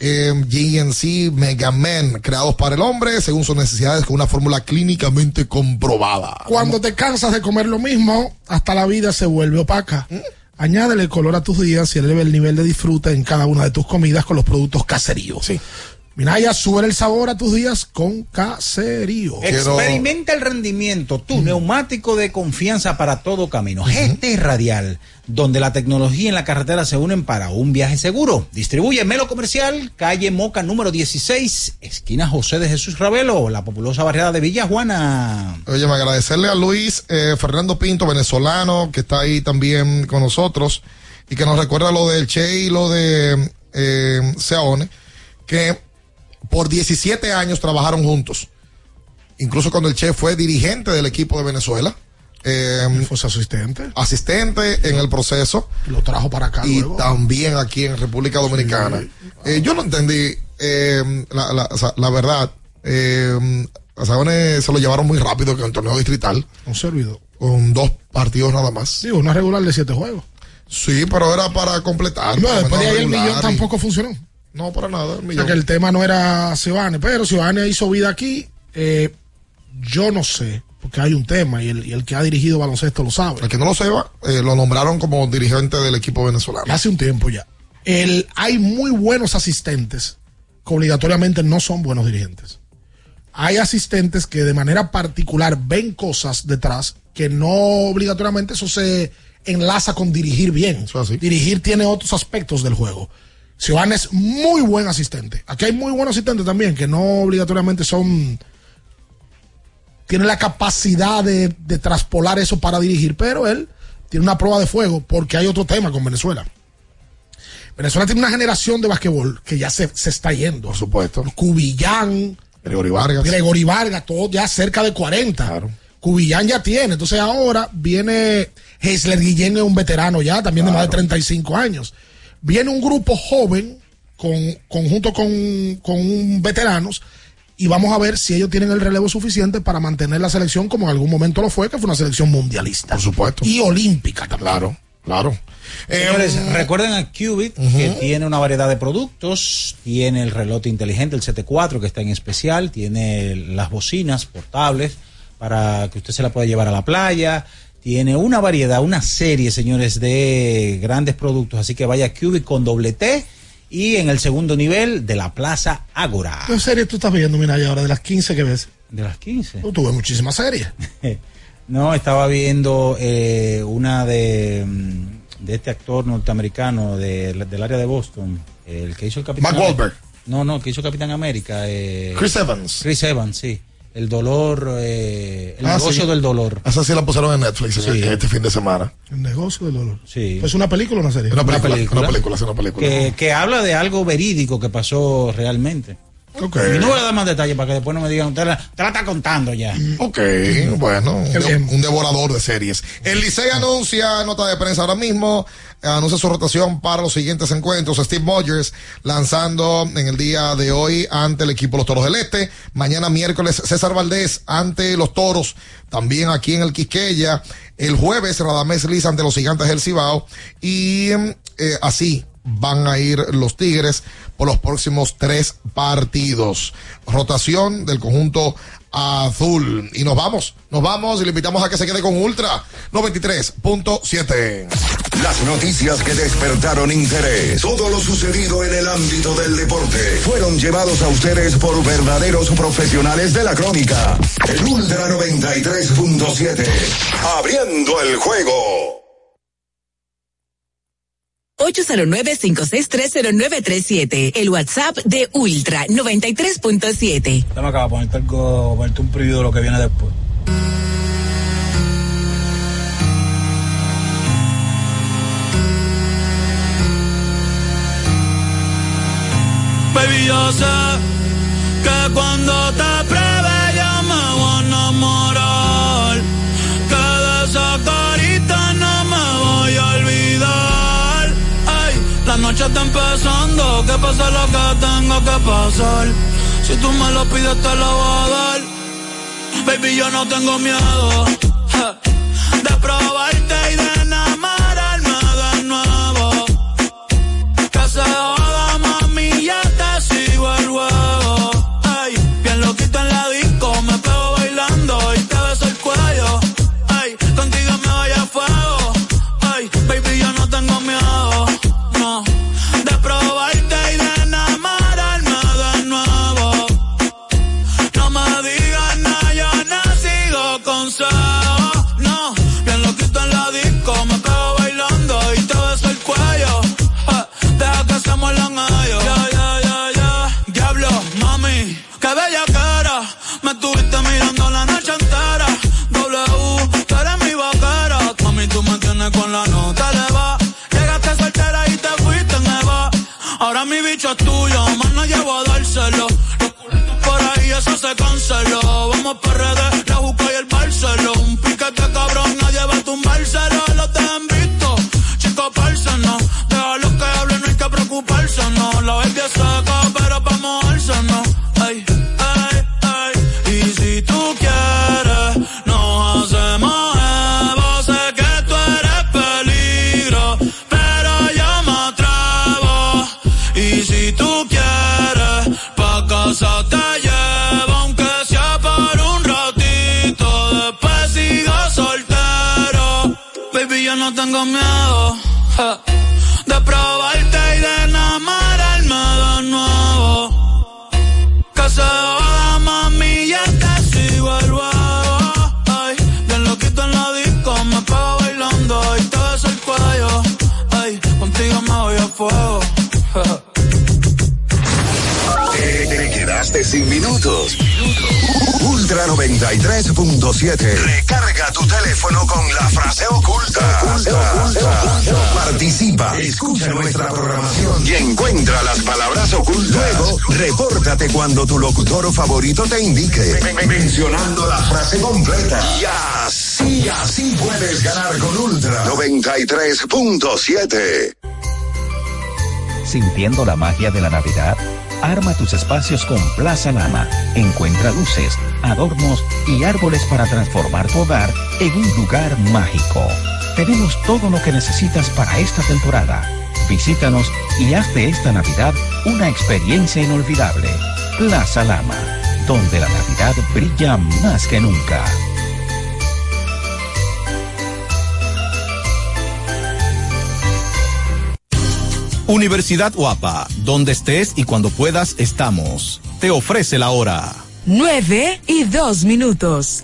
Eh, GNC Mega Man, creados para el hombre según sus necesidades con una fórmula clínicamente comprobada.
Cuando te cansas de comer lo mismo, hasta la vida se vuelve opaca. Añádele color a tus días y eleve el nivel de disfrute en cada una de tus comidas con los productos caseríos.
Sí.
Minaya, sube el sabor a tus días con caserío.
Experimenta el rendimiento, tu neumático de confianza para todo camino. GT Radial, donde la tecnología y la carretera se unen para un viaje seguro. Distribuye Melo Comercial, calle Moca número 16, esquina José de Jesús Ravelo, la populosa barriada de Villa Juana.
Oye, me agradecerle a Luis eh, Fernando Pinto, venezolano, que está ahí también con nosotros y que nos recuerda lo del Che y lo de eh, Seone, que por 17 años trabajaron juntos. Incluso cuando el Che fue dirigente del equipo de Venezuela. Eh,
Fue su asistente.
asistente en el proceso
Lo trajo para acá
y
luego.
también aquí en República Dominicana. Eh, yo no entendí eh, la, la- o sea, la verdad. Eh, a Saone se lo llevaron muy rápido que en el torneo distrital,
Un servidor.
con dos partidos nada más.
Digo, una regular de siete juegos.
Sí, pero era para completar.
No, después de ahí el millón
y-
tampoco funcionó.
No, para nada.
O sea que el tema no era Giovanni, pero Giovanni hizo vida aquí. eh, yo no sé, porque hay un tema y el, y el que ha dirigido baloncesto lo sabe.
El que no lo sepa, eh, lo nombraron como dirigente del equipo venezolano.
Hace un tiempo ya. El, hay muy buenos asistentes que obligatoriamente no son buenos dirigentes. Hay asistentes que de manera particular ven cosas detrás que no obligatoriamente eso se enlaza con dirigir bien. Dirigir tiene otros aspectos del juego. Giovanni es muy buen asistente. Aquí hay muy buenos asistentes también que no obligatoriamente son tiene la capacidad de, de traspolar eso para dirigir, pero él tiene una prueba de fuego porque hay otro tema con Venezuela. Venezuela tiene una generación de basquetbol que ya se, se está yendo. Por
supuesto.
Cubillán,
Gregory Vargas.
Gregory Vargas, todo ya cerca de 40. Cubillán ya tiene. Entonces ahora viene Hesler Guillén, es un veterano ya, también de más de 35 años. Viene un grupo joven, con, conjunto con, con veteranos, y vamos a ver si ellos tienen el relevo suficiente para mantener la selección como en algún momento lo fue, que fue una selección mundialista.
Por supuesto.
Y olímpica también.
Claro, claro.
Señores,
Em,
recuerden a Qubit que tiene una variedad de productos, tiene el reloj inteligente, el CT4 que está en especial, tiene las bocinas portables para que usted se la pueda llevar a la playa, tiene una variedad, una serie, señores, de grandes productos, así que vaya a Qubit con doble T y en el segundo nivel de la Plaza Ágora.
¿Qué serie tú estás viendo, mira, ahora de las 15 que ves?
De las 15.
Tú tuve muchísimas series.
No, estaba viendo eh, una de, mm, de este actor norteamericano de- del área de Boston, el que hizo el Capitán
Mark Wahlberg.
No, no, el que hizo Capitán América. eh,
Chris Evans.
Chris Evans, sí. El dolor, eh, el
Ah,
negocio
sí.
del dolor.
Esa sí la pusieron en Netflix en-
Sí.
este fin de semana.
El negocio del dolor.
Sí.
¿Es una película o una serie?
Una película, una película, sí, una película.
Que, que habla de algo verídico que pasó realmente.
Ok.
Y no voy a dar más detalles para que después no me digan, usted la, usted la está contando ya.
Ok, bueno, un, de- un devorador de series. El Licey anuncia, nota de prensa ahora mismo, anuncia su rotación para los siguientes encuentros. Steve Rogers lanzando en el día de hoy ante el equipo Los Toros del Este. Mañana miércoles César Valdés ante los Toros, también aquí en el Quisqueya. El jueves Radamés Liz ante los Gigantes del Cibao. Y eh, así van a ir los Tigres por los próximos tres partidos. Rotación del conjunto azul. Y nos vamos, nos vamos y le invitamos a que se quede con Ultra 93.7.
Las noticias que despertaron interés, todo lo sucedido en el ámbito del deporte, fueron llevados a ustedes por verdaderos profesionales de la crónica. El Ultra 93.7, abriendo el juego.
809-5630937. El WhatsApp de Ultra 93.7.
Dame acá, ponerte algo, ponerte un preview de lo que viene después.
Baby, yo sé que cuando te La noche está empezando, que pase lo que tengo que pasar. Si tú me lo pides te lo voy a dar. Baby, yo no tengo miedo de probarte y de me con la nota eleva. Llegaste soltera y te fuiste nueva. Ahora mi bicho es tuyo, más no llevo a dárselo. Por ahí, eso se canceló. Vamos para redes, la busco y el Barceló. Un piquete cabrón, nadie va a tumbárselo. Tengo miedo ja,
93.7. Recarga tu teléfono con la frase oculta. Participa, escucha nuestra programación y encuentra las palabras ocultas. Luego, repórtate cuando tu locutor favorito te indique, mencionando la frase completa. Y así, así puedes ganar con Ultra 93.7.
Sintiendo la magia de la Navidad, arma tus espacios con Plaza Lama. Encuentra luces, adornos y árboles para transformar tu hogar en un lugar mágico. Tenemos todo lo que necesitas para esta temporada. Visítanos y haz de esta Navidad una experiencia inolvidable. Plaza Lama, donde la Navidad brilla más que nunca.
Universidad Guapa, donde estés y cuando puedas estamos. Te ofrece la hora.
9 y 2 minutos.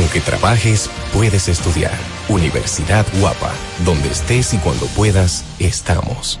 Aunque trabajes, puedes estudiar. Universidad Guapa, donde estés y cuando puedas, estamos.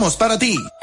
Estamos para ti.